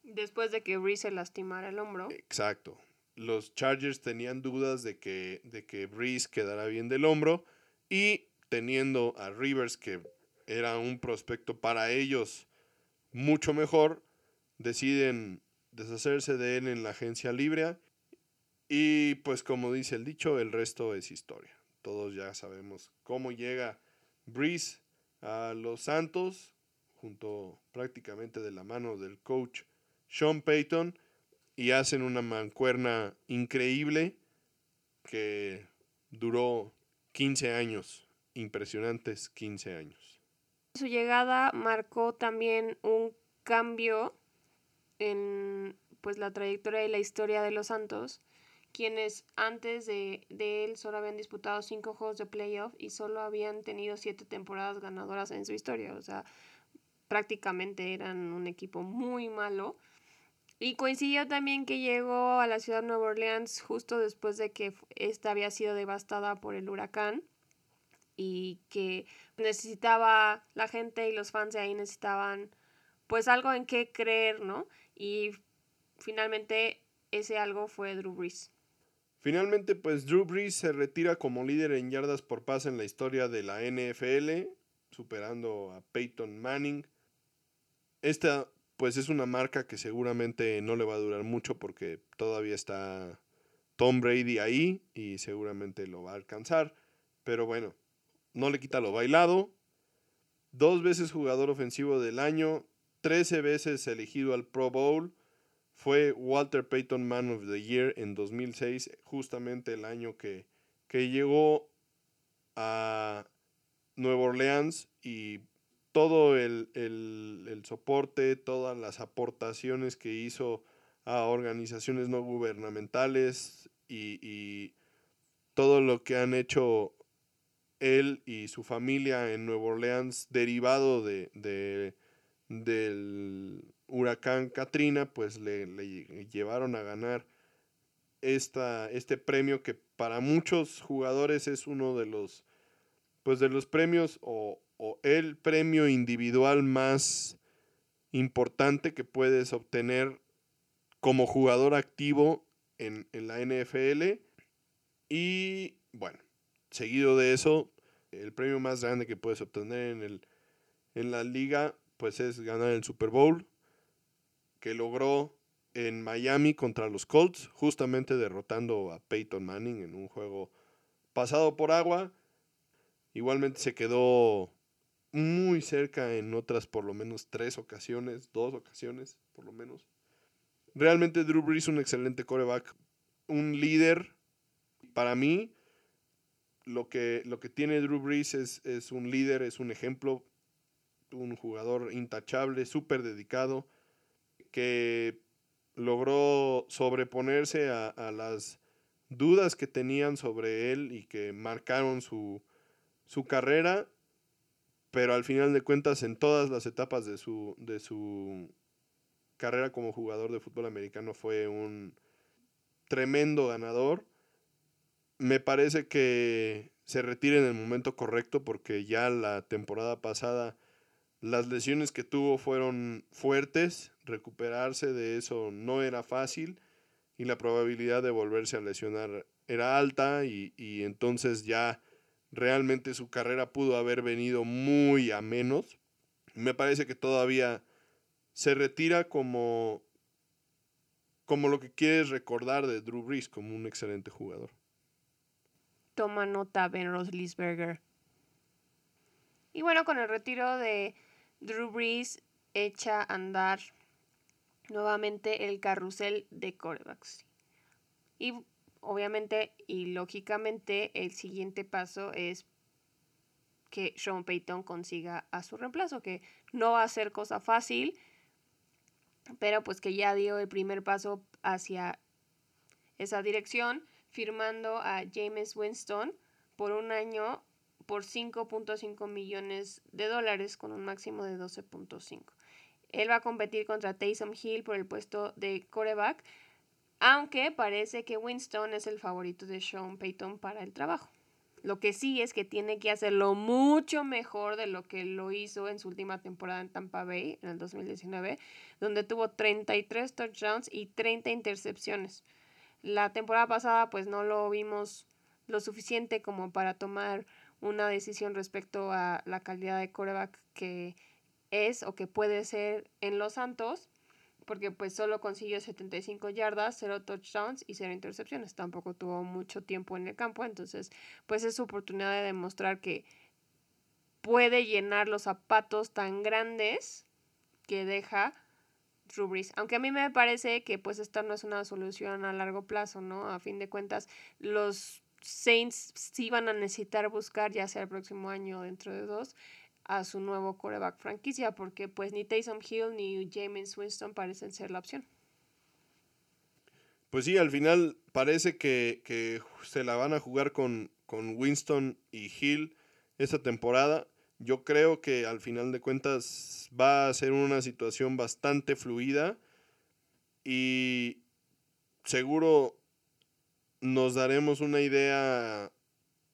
Después de que Breeze se lastimara el hombro. Exacto. Los Chargers tenían dudas de que, de que Breeze quedara bien del hombro y teniendo a Rivers, que era un prospecto para ellos mucho mejor, deciden deshacerse de él en la agencia libre. Y pues como dice el dicho, el resto es historia. Todos ya sabemos cómo llega Breeze a los Santos, junto prácticamente de la mano del coach Sean Payton, y hacen una mancuerna increíble que duró 15 años, impresionantes 15 años. Su llegada marcó también un cambio en pues la trayectoria y la historia de los Santos quienes antes de, él solo habían disputado cinco juegos de playoff y solo habían tenido siete temporadas ganadoras en su historia. O sea, prácticamente eran un equipo muy malo. Y coincidió también que llegó a la ciudad de Nueva Orleans justo después de que esta había sido devastada por el huracán y que necesitaba la gente y los fans de ahí necesitaban pues algo en qué creer, ¿no? Y finalmente ese algo fue Drew Brees. Finalmente, pues Drew Brees se retira como líder en yardas por pase en la historia de la NFL, superando a Peyton Manning. Esta, pues es una marca que seguramente no le va a durar mucho porque todavía está Tom Brady ahí y seguramente lo va a alcanzar. Pero bueno, no le quita lo bailado. Dos veces jugador ofensivo del año, 13 veces elegido al Pro Bowl fue Walter Payton Man of the Year en 2006, justamente el año que, que llegó a Nueva Orleans y todo el, soporte, todas las aportaciones que hizo a organizaciones no gubernamentales y, todo lo que han hecho él y su familia en Nueva Orleans derivado de, de del huracán Katrina, pues le, llevaron a ganar esta, este premio que para muchos jugadores es uno de los, pues de los premios o, o el premio individual más importante que puedes obtener como jugador activo en, en, la NFL. Y bueno, seguido de eso, el premio más grande que puedes obtener en, el, en la liga, pues es ganar el Super Bowl que logró en Miami contra los Colts, justamente derrotando a Peyton Manning en un juego pasado por agua. Igualmente se quedó muy cerca en otras por lo menos tres ocasiones, dos ocasiones por lo menos. Realmente Drew Brees un excelente coreback, un líder. Para mí, lo que, lo que tiene Drew Brees es, es un líder, es un ejemplo, un jugador intachable, súper dedicado que logró sobreponerse a, las dudas que tenían sobre él y que marcaron su, su carrera, pero al final de cuentas en todas las etapas de su, de su carrera como jugador de fútbol americano fue un tremendo ganador. Me parece que se retira en el momento correcto porque ya la temporada pasada las lesiones que tuvo fueron fuertes, recuperarse de eso no era fácil y la probabilidad de volverse a lesionar era alta y, y entonces ya realmente su carrera pudo haber venido muy a menos. Me parece que todavía se retira como, como lo que quieres recordar de Drew Brees, como un excelente jugador. Toma nota Ben Roethlisberger. Y bueno, con el retiro de Drew Brees echa a andar nuevamente el carrusel de corebacks. Y obviamente y lógicamente el siguiente paso es que Sean Payton consiga a su reemplazo, que no va a ser cosa fácil, pero pues que ya dio el primer paso hacia esa dirección, firmando a James Winston por un año por 5.5 millones de dólares con un máximo de 12.5. Él va a competir contra Taysom Hill por el puesto de coreback, aunque parece que Winston es el favorito de Sean Payton para el trabajo. Lo que sí es que tiene que hacerlo mucho mejor de lo que lo hizo en su última temporada en Tampa Bay, en el 2019, donde tuvo 33 touchdowns y 30 intercepciones. La temporada pasada pues no lo vimos lo suficiente como para tomar una decisión respecto a la calidad de coreback que es o que puede ser en Los Santos porque pues solo consiguió 75 yardas, 0 touchdowns y 0 intercepciones. Tampoco tuvo mucho tiempo en el campo, entonces pues es su oportunidad de demostrar que puede llenar los zapatos tan grandes que deja Rubris. Aunque a mí me parece que pues esta no es una solución a largo plazo, ¿no? A fin de cuentas, los Saints sí van a necesitar buscar, ya sea el próximo año o dentro de dos, a su nuevo coreback franquicia, porque pues ni Taysom Hill ni James Winston parecen ser la opción. Pues sí, al final parece que, se la van a jugar con, con Winston y Hill esta temporada. Yo creo que al final de cuentas va a ser una situación bastante fluida y seguro nos daremos una idea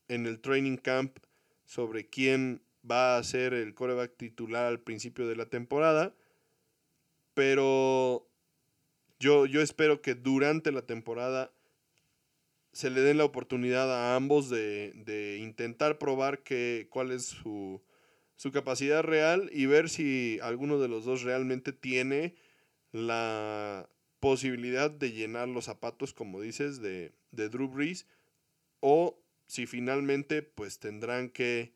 en el training camp sobre quién va a ser el coreback titular al principio de la temporada. Pero yo, yo espero que durante la temporada se le den la oportunidad a ambos de, intentar probar que, cuál es su, su, capacidad real y ver si alguno de los dos realmente tiene la posibilidad de llenar los zapatos, como dices, de, de Drew Brees, o si finalmente pues tendrán que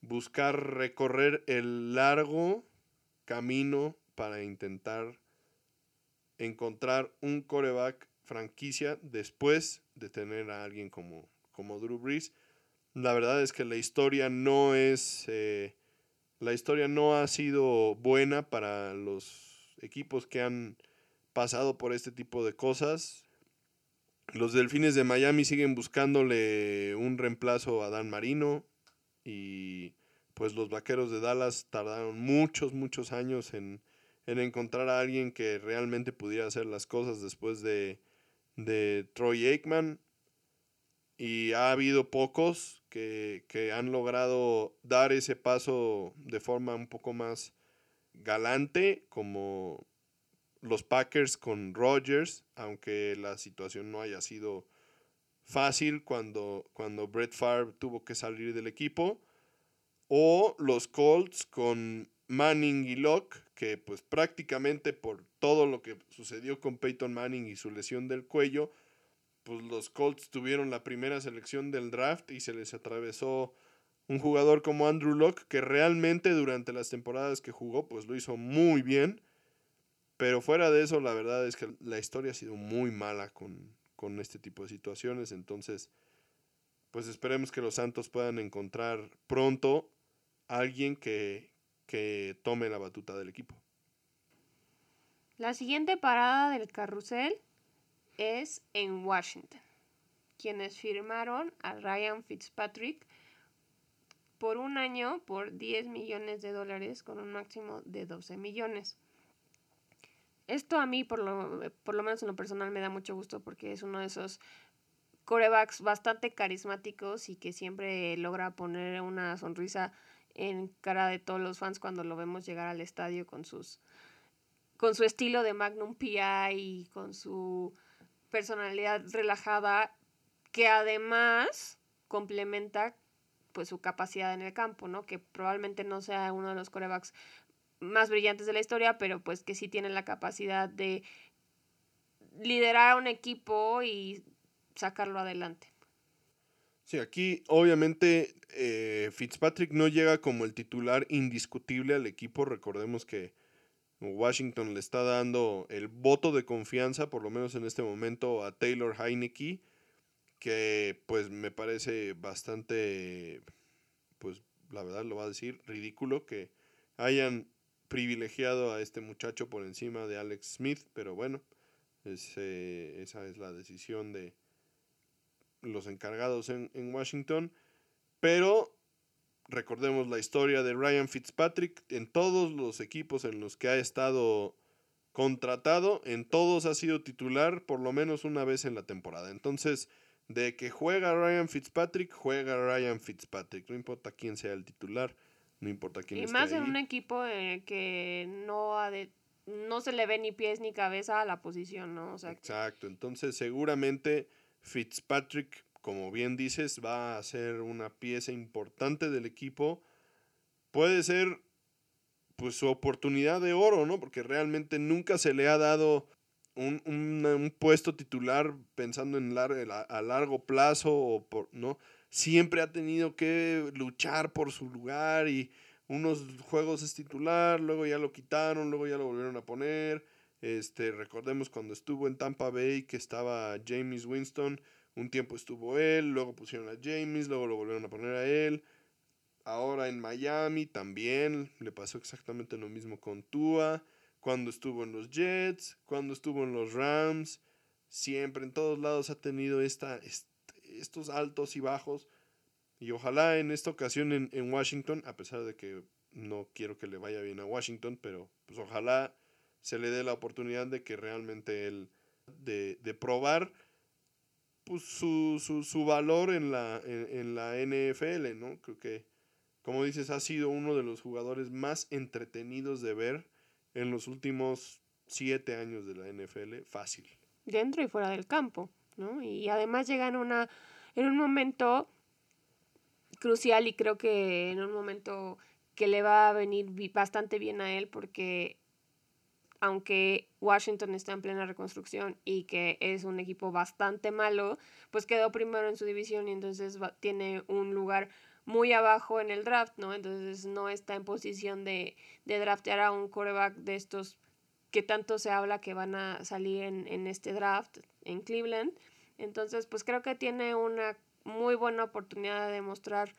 buscar recorrer el largo camino para intentar encontrar un coreback franquicia después de tener a alguien como, como Drew Brees. La verdad es que la historia no es. Eh, la historia no ha sido buena para los equipos que han pasado por este tipo de cosas. Los Delfines de Miami siguen buscándole un reemplazo a Dan Marino y pues los Vaqueros de Dallas tardaron muchos, muchos años en, encontrar a alguien que realmente pudiera hacer las cosas después de, de Troy Aikman. Y ha habido pocos que, que, han logrado dar ese paso de forma un poco más galante, como los Packers con Rodgers, aunque la situación no haya sido fácil cuando, cuando Brett Favre tuvo que salir del equipo. O los Colts con Manning y Locke, que pues prácticamente por todo lo que sucedió con Peyton Manning y su lesión del cuello, pues los Colts tuvieron la primera selección del draft y se les atravesó un jugador como Andrew Locke, que realmente durante las temporadas que jugó, pues lo hizo muy bien. Pero fuera de eso, la verdad es que la historia ha sido muy mala con, con este tipo de situaciones. Entonces, pues esperemos que los Santos puedan encontrar pronto alguien que, que tome la batuta del equipo. La siguiente parada del carrusel es en Washington, quienes firmaron a Ryan Fitzpatrick por un año por 10 millones de dólares con un máximo de 12 millones. Esto a mí, por lo, por lo menos en lo personal, me da mucho gusto porque es uno de esos corebacks bastante carismáticos y que siempre logra poner una sonrisa en cara de todos los fans cuando lo vemos llegar al estadio con sus con su estilo de Magnum PI y con su personalidad relajada que además complementa pues su capacidad en el campo, ¿no? Que probablemente no sea uno de los corebacks más brillantes de la historia, pero pues que sí tiene la capacidad de liderar a un equipo y sacarlo adelante. Sí, aquí obviamente eh, Fitzpatrick no llega como el titular indiscutible al equipo. Recordemos que Washington le está dando el voto de confianza, por lo menos en este momento, a Taylor Heineke, que pues me parece bastante, pues la verdad lo va a decir, ridículo que hayan privilegiado a este muchacho por encima de Alex Smith, pero bueno, esa es la decisión de los encargados en, en Washington. Pero recordemos la historia de Ryan Fitzpatrick en todos los equipos en los que ha estado contratado, en todos ha sido titular por lo menos una vez en la temporada. Entonces, de que juega Ryan Fitzpatrick, juega Ryan Fitzpatrick, no importa quién sea el titular. No importa quién Y más en un equipo que no ha de, no se le ve ni pies ni cabeza a la posición, ¿no? O sea, Exacto. Entonces, seguramente Fitzpatrick, como bien dices, va a ser una pieza importante del equipo. Puede ser pues su oportunidad de oro, ¿no? Porque realmente nunca se le ha dado un, un, puesto titular pensando en a largo plazo o por, ¿no? siempre ha tenido que luchar por su lugar y unos juegos es titular, luego ya lo quitaron, luego ya lo volvieron a poner. Este, recordemos cuando estuvo en Tampa Bay que estaba James Winston, un tiempo estuvo él, luego pusieron a James, luego lo volvieron a poner a él. Ahora en Miami también le pasó exactamente lo mismo con Tua, cuando estuvo en los Jets, cuando estuvo en los Rams, siempre en todos lados ha tenido esta, estos altos y bajos. Y ojalá en esta ocasión en, Washington, a pesar de que no quiero que le vaya bien a Washington, pero pues ojalá se le dé la oportunidad de que realmente él, de, probar pues, su, su, valor en la, en, la NFL, ¿no? Creo que, como dices, ha sido uno de los jugadores más entretenidos de ver en los últimos siete años de la NFL, fácil. Dentro y fuera del campo. ¿no? Y además llega en, una, en un momento crucial y creo que en un momento que le va a venir bastante bien a él porque aunque Washington está en plena reconstrucción y que es un equipo bastante malo, pues quedó primero en su división y entonces tiene un lugar muy abajo en el draft, ¿no? Entonces no está en posición de, de draftear a un quarterback de estos que tanto se habla que van a salir en, en este draft en Cleveland. Entonces, pues creo que tiene una muy buena oportunidad de demostrar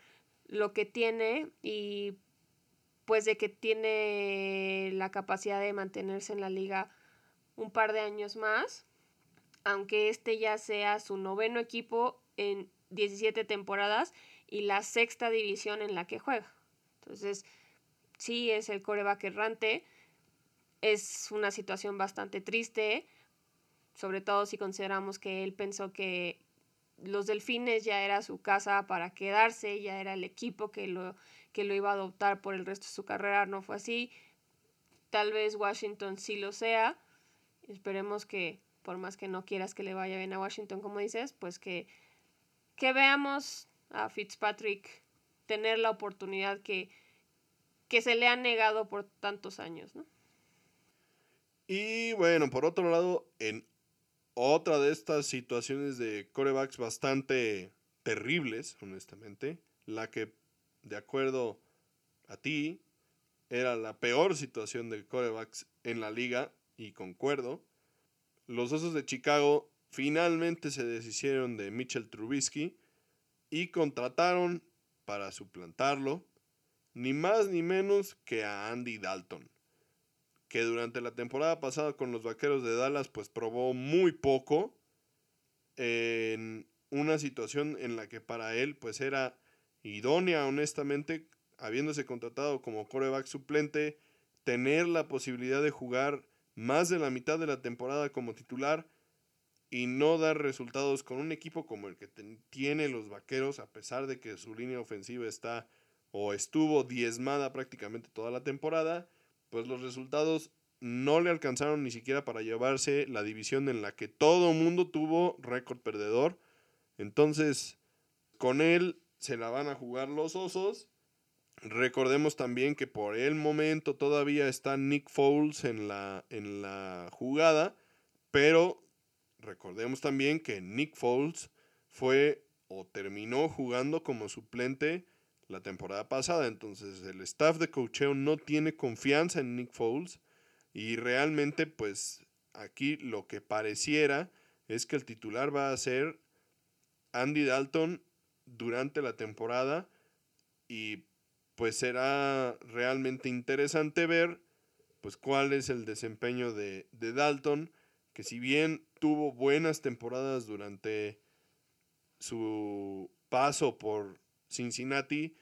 lo que tiene y pues de que tiene la capacidad de mantenerse en la liga un par de años más, aunque este ya sea su noveno equipo en 17 temporadas y la sexta división en la que juega. Entonces, sí es el coreback errante, es una situación bastante triste, sobre todo si consideramos que él pensó que los delfines ya era su casa para quedarse, ya era el equipo que lo, que lo iba a adoptar por el resto de su carrera, no fue así. Tal vez Washington sí lo sea. Esperemos que, por más que no quieras que le vaya bien a Washington, como dices, pues que, que veamos a Fitzpatrick tener la oportunidad que, que se le ha negado por tantos años, ¿no? Y bueno, por otro lado, en otra de estas situaciones de corebacks bastante terribles, honestamente. La que, de acuerdo a ti, era la peor situación de corebacks en la liga, y concuerdo. Los Osos de Chicago finalmente se deshicieron de Mitchell Trubisky y contrataron para suplantarlo ni más ni menos que a Andy Dalton que durante la temporada pasada con los Vaqueros de Dallas pues probó muy poco en una situación en la que para él pues era idónea, honestamente, habiéndose contratado como coreback suplente, tener la posibilidad de jugar más de la mitad de la temporada como titular y no dar resultados con un equipo como el que tiene los Vaqueros, a pesar de que su línea ofensiva está o estuvo diezmada prácticamente toda la temporada, pues los resultados no le alcanzaron ni siquiera para llevarse la división en la que todo mundo tuvo récord perdedor. Entonces, con él se la van a jugar los osos. Recordemos también que por el momento todavía está Nick Foles en la, en la jugada, pero recordemos también que Nick Foles fue o terminó jugando como suplente la temporada pasada. Entonces el staff de cocheo no tiene confianza en Nick Foles y realmente pues aquí lo que pareciera es que el titular va a ser Andy Dalton durante la temporada y pues será realmente interesante ver pues cuál es el desempeño de, de Dalton que si bien tuvo buenas temporadas durante su paso por Cincinnati,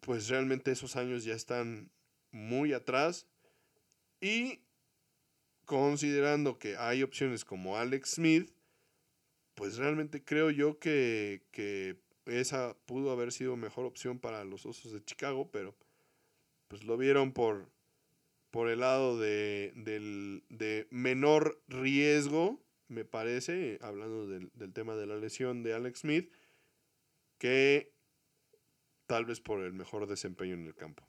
pues realmente esos años ya están muy atrás. Y considerando que hay opciones como Alex Smith, pues realmente creo yo que, esa pudo haber sido mejor opción para los Osos de Chicago, pero pues lo vieron por, por el lado de, de menor riesgo, me parece, hablando del, del, tema de la lesión de Alex Smith, que tal vez por el mejor desempeño en el campo.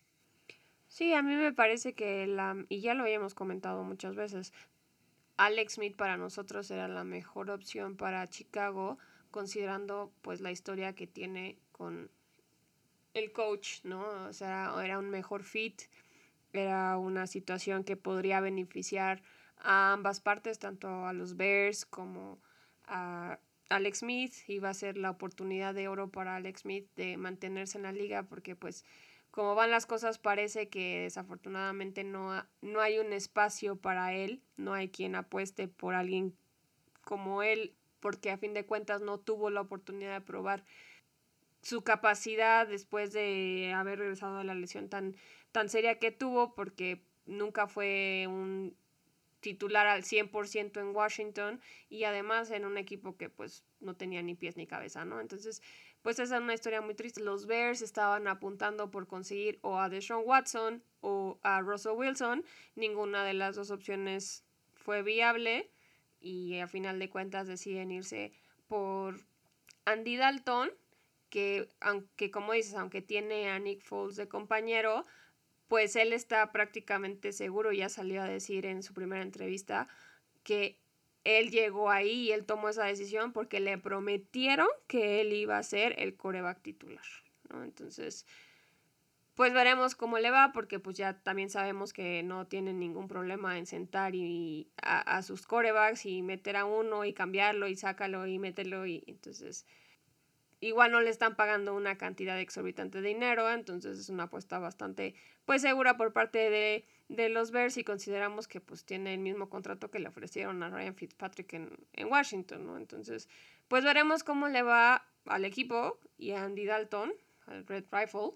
Sí, a mí me parece que la, y ya lo habíamos comentado muchas veces, Alex Smith para nosotros era la mejor opción para Chicago, considerando pues la historia que tiene con el coach, ¿no? O sea, era un mejor fit, era una situación que podría beneficiar a ambas partes, tanto a los Bears como a Alex Smith. Iba a ser la oportunidad de oro para Alex Smith de mantenerse en la liga porque pues como van las cosas, parece que desafortunadamente no, no hay un espacio para él, no hay quien apueste por alguien como él, porque a fin de cuentas no tuvo la oportunidad de probar su capacidad después de haber regresado a la lesión tan, tan seria que tuvo, porque nunca fue un titular al 100% en Washington y además en un equipo que pues no tenía ni pies ni cabeza, ¿no? Entonces pues esa es una historia muy triste. Los Bears estaban apuntando por conseguir o a Deshaun Watson o a Russell Wilson. Ninguna de las dos opciones fue viable y a final de cuentas deciden irse por Andy Dalton, que aunque como dices, aunque tiene a Nick Foles de compañero, pues él está prácticamente seguro, ya salió a decir en su primera entrevista, que él llegó ahí y él tomó esa decisión porque le prometieron que él iba a ser el coreback titular, ¿no? Entonces, pues veremos cómo le va porque pues ya también sabemos que no tienen ningún problema en sentar y, a, sus corebacks y meter a uno y cambiarlo y sácalo y mételo y entonces igual no le están pagando una cantidad exorbitante de dinero, entonces es una apuesta bastante pues segura por parte de de los Bears y consideramos que pues tiene el mismo contrato que le ofrecieron a Ryan Fitzpatrick en, en Washington, ¿no? Entonces, pues veremos cómo le va al equipo y a Andy Dalton, al Red Rifle,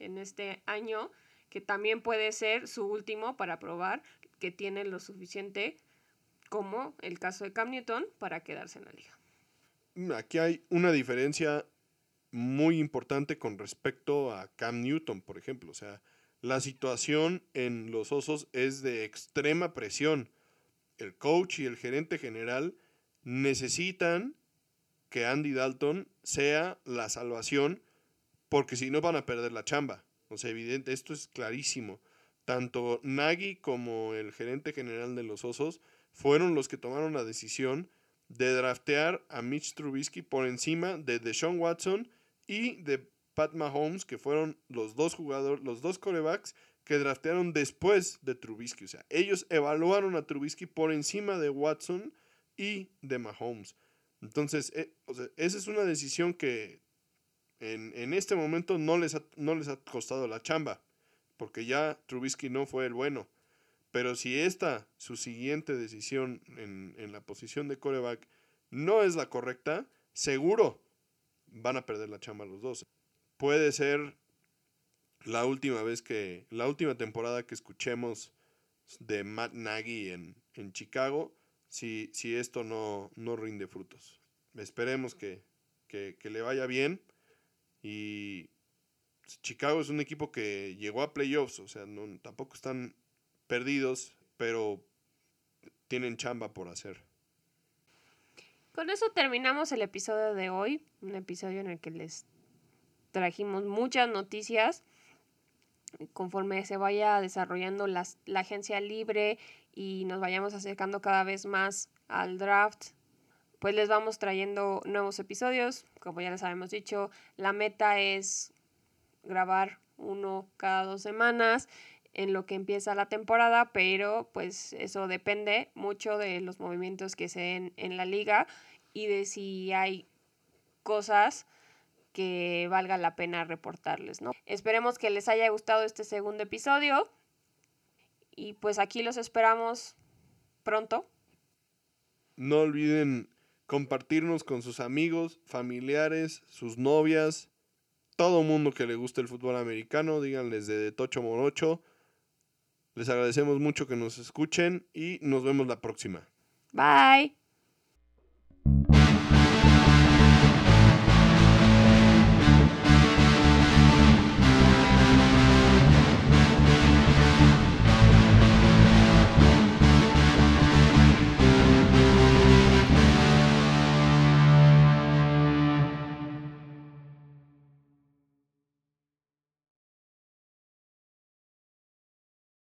en este año, que también puede ser su último para probar que tiene lo suficiente como el caso de Cam Newton para quedarse en la liga. Mm, aquí hay una diferencia muy importante con respecto a Cam Newton, por ejemplo. O sea, la situación en los osos es de extrema presión. El coach y el gerente general necesitan que Andy Dalton sea la salvación porque si no van a perder la chamba. O sea, evidente, esto es clarísimo. Tanto Nagy como el gerente general de los Osos fueron los que tomaron la decisión de draftear a Mitch Trubisky por encima de Deshaun Watson y de Pat Mahomes, que fueron los dos jugadores, los dos corebacks que draftearon después de Trubisky. O sea, ellos evaluaron a Trubisky por encima de Watson y de Mahomes. Entonces, eh, esa es una decisión que en, este momento no les, ha, no les ha costado la chamba, porque ya Trubisky no fue el bueno. Pero si esta, su siguiente decisión en, en la posición de coreback, no es la correcta, seguro van a perder la chamba los dos. puede ser la última vez que, la última temporada que escuchemos de Matt Nagy en, en Chicago, si, si esto no, no rinde frutos. Esperemos que, que, que le vaya bien y Chicago es un equipo que llegó a playoffs, o sea, no, tampoco están perdidos, pero tienen chamba por hacer. Con eso terminamos el episodio de hoy, un episodio en el que les trajimos muchas noticias. Conforme se vaya desarrollando la agencia libre y nos vayamos acercando cada vez más al draft, pues les vamos trayendo nuevos episodios. Como ya les habíamos dicho, la meta es grabar uno cada dos semanas en lo que empieza la temporada, pero pues eso depende mucho de los movimientos que se den en la liga y de si hay cosas que valga la pena reportarles, ¿no? Esperemos que les haya gustado este segundo episodio y pues aquí los esperamos pronto. No olviden compartirnos con sus amigos, familiares, sus novias, todo mundo que le guste el fútbol americano, díganles de Tocho Morocho. Les agradecemos mucho que nos escuchen y nos vemos la próxima. Bye.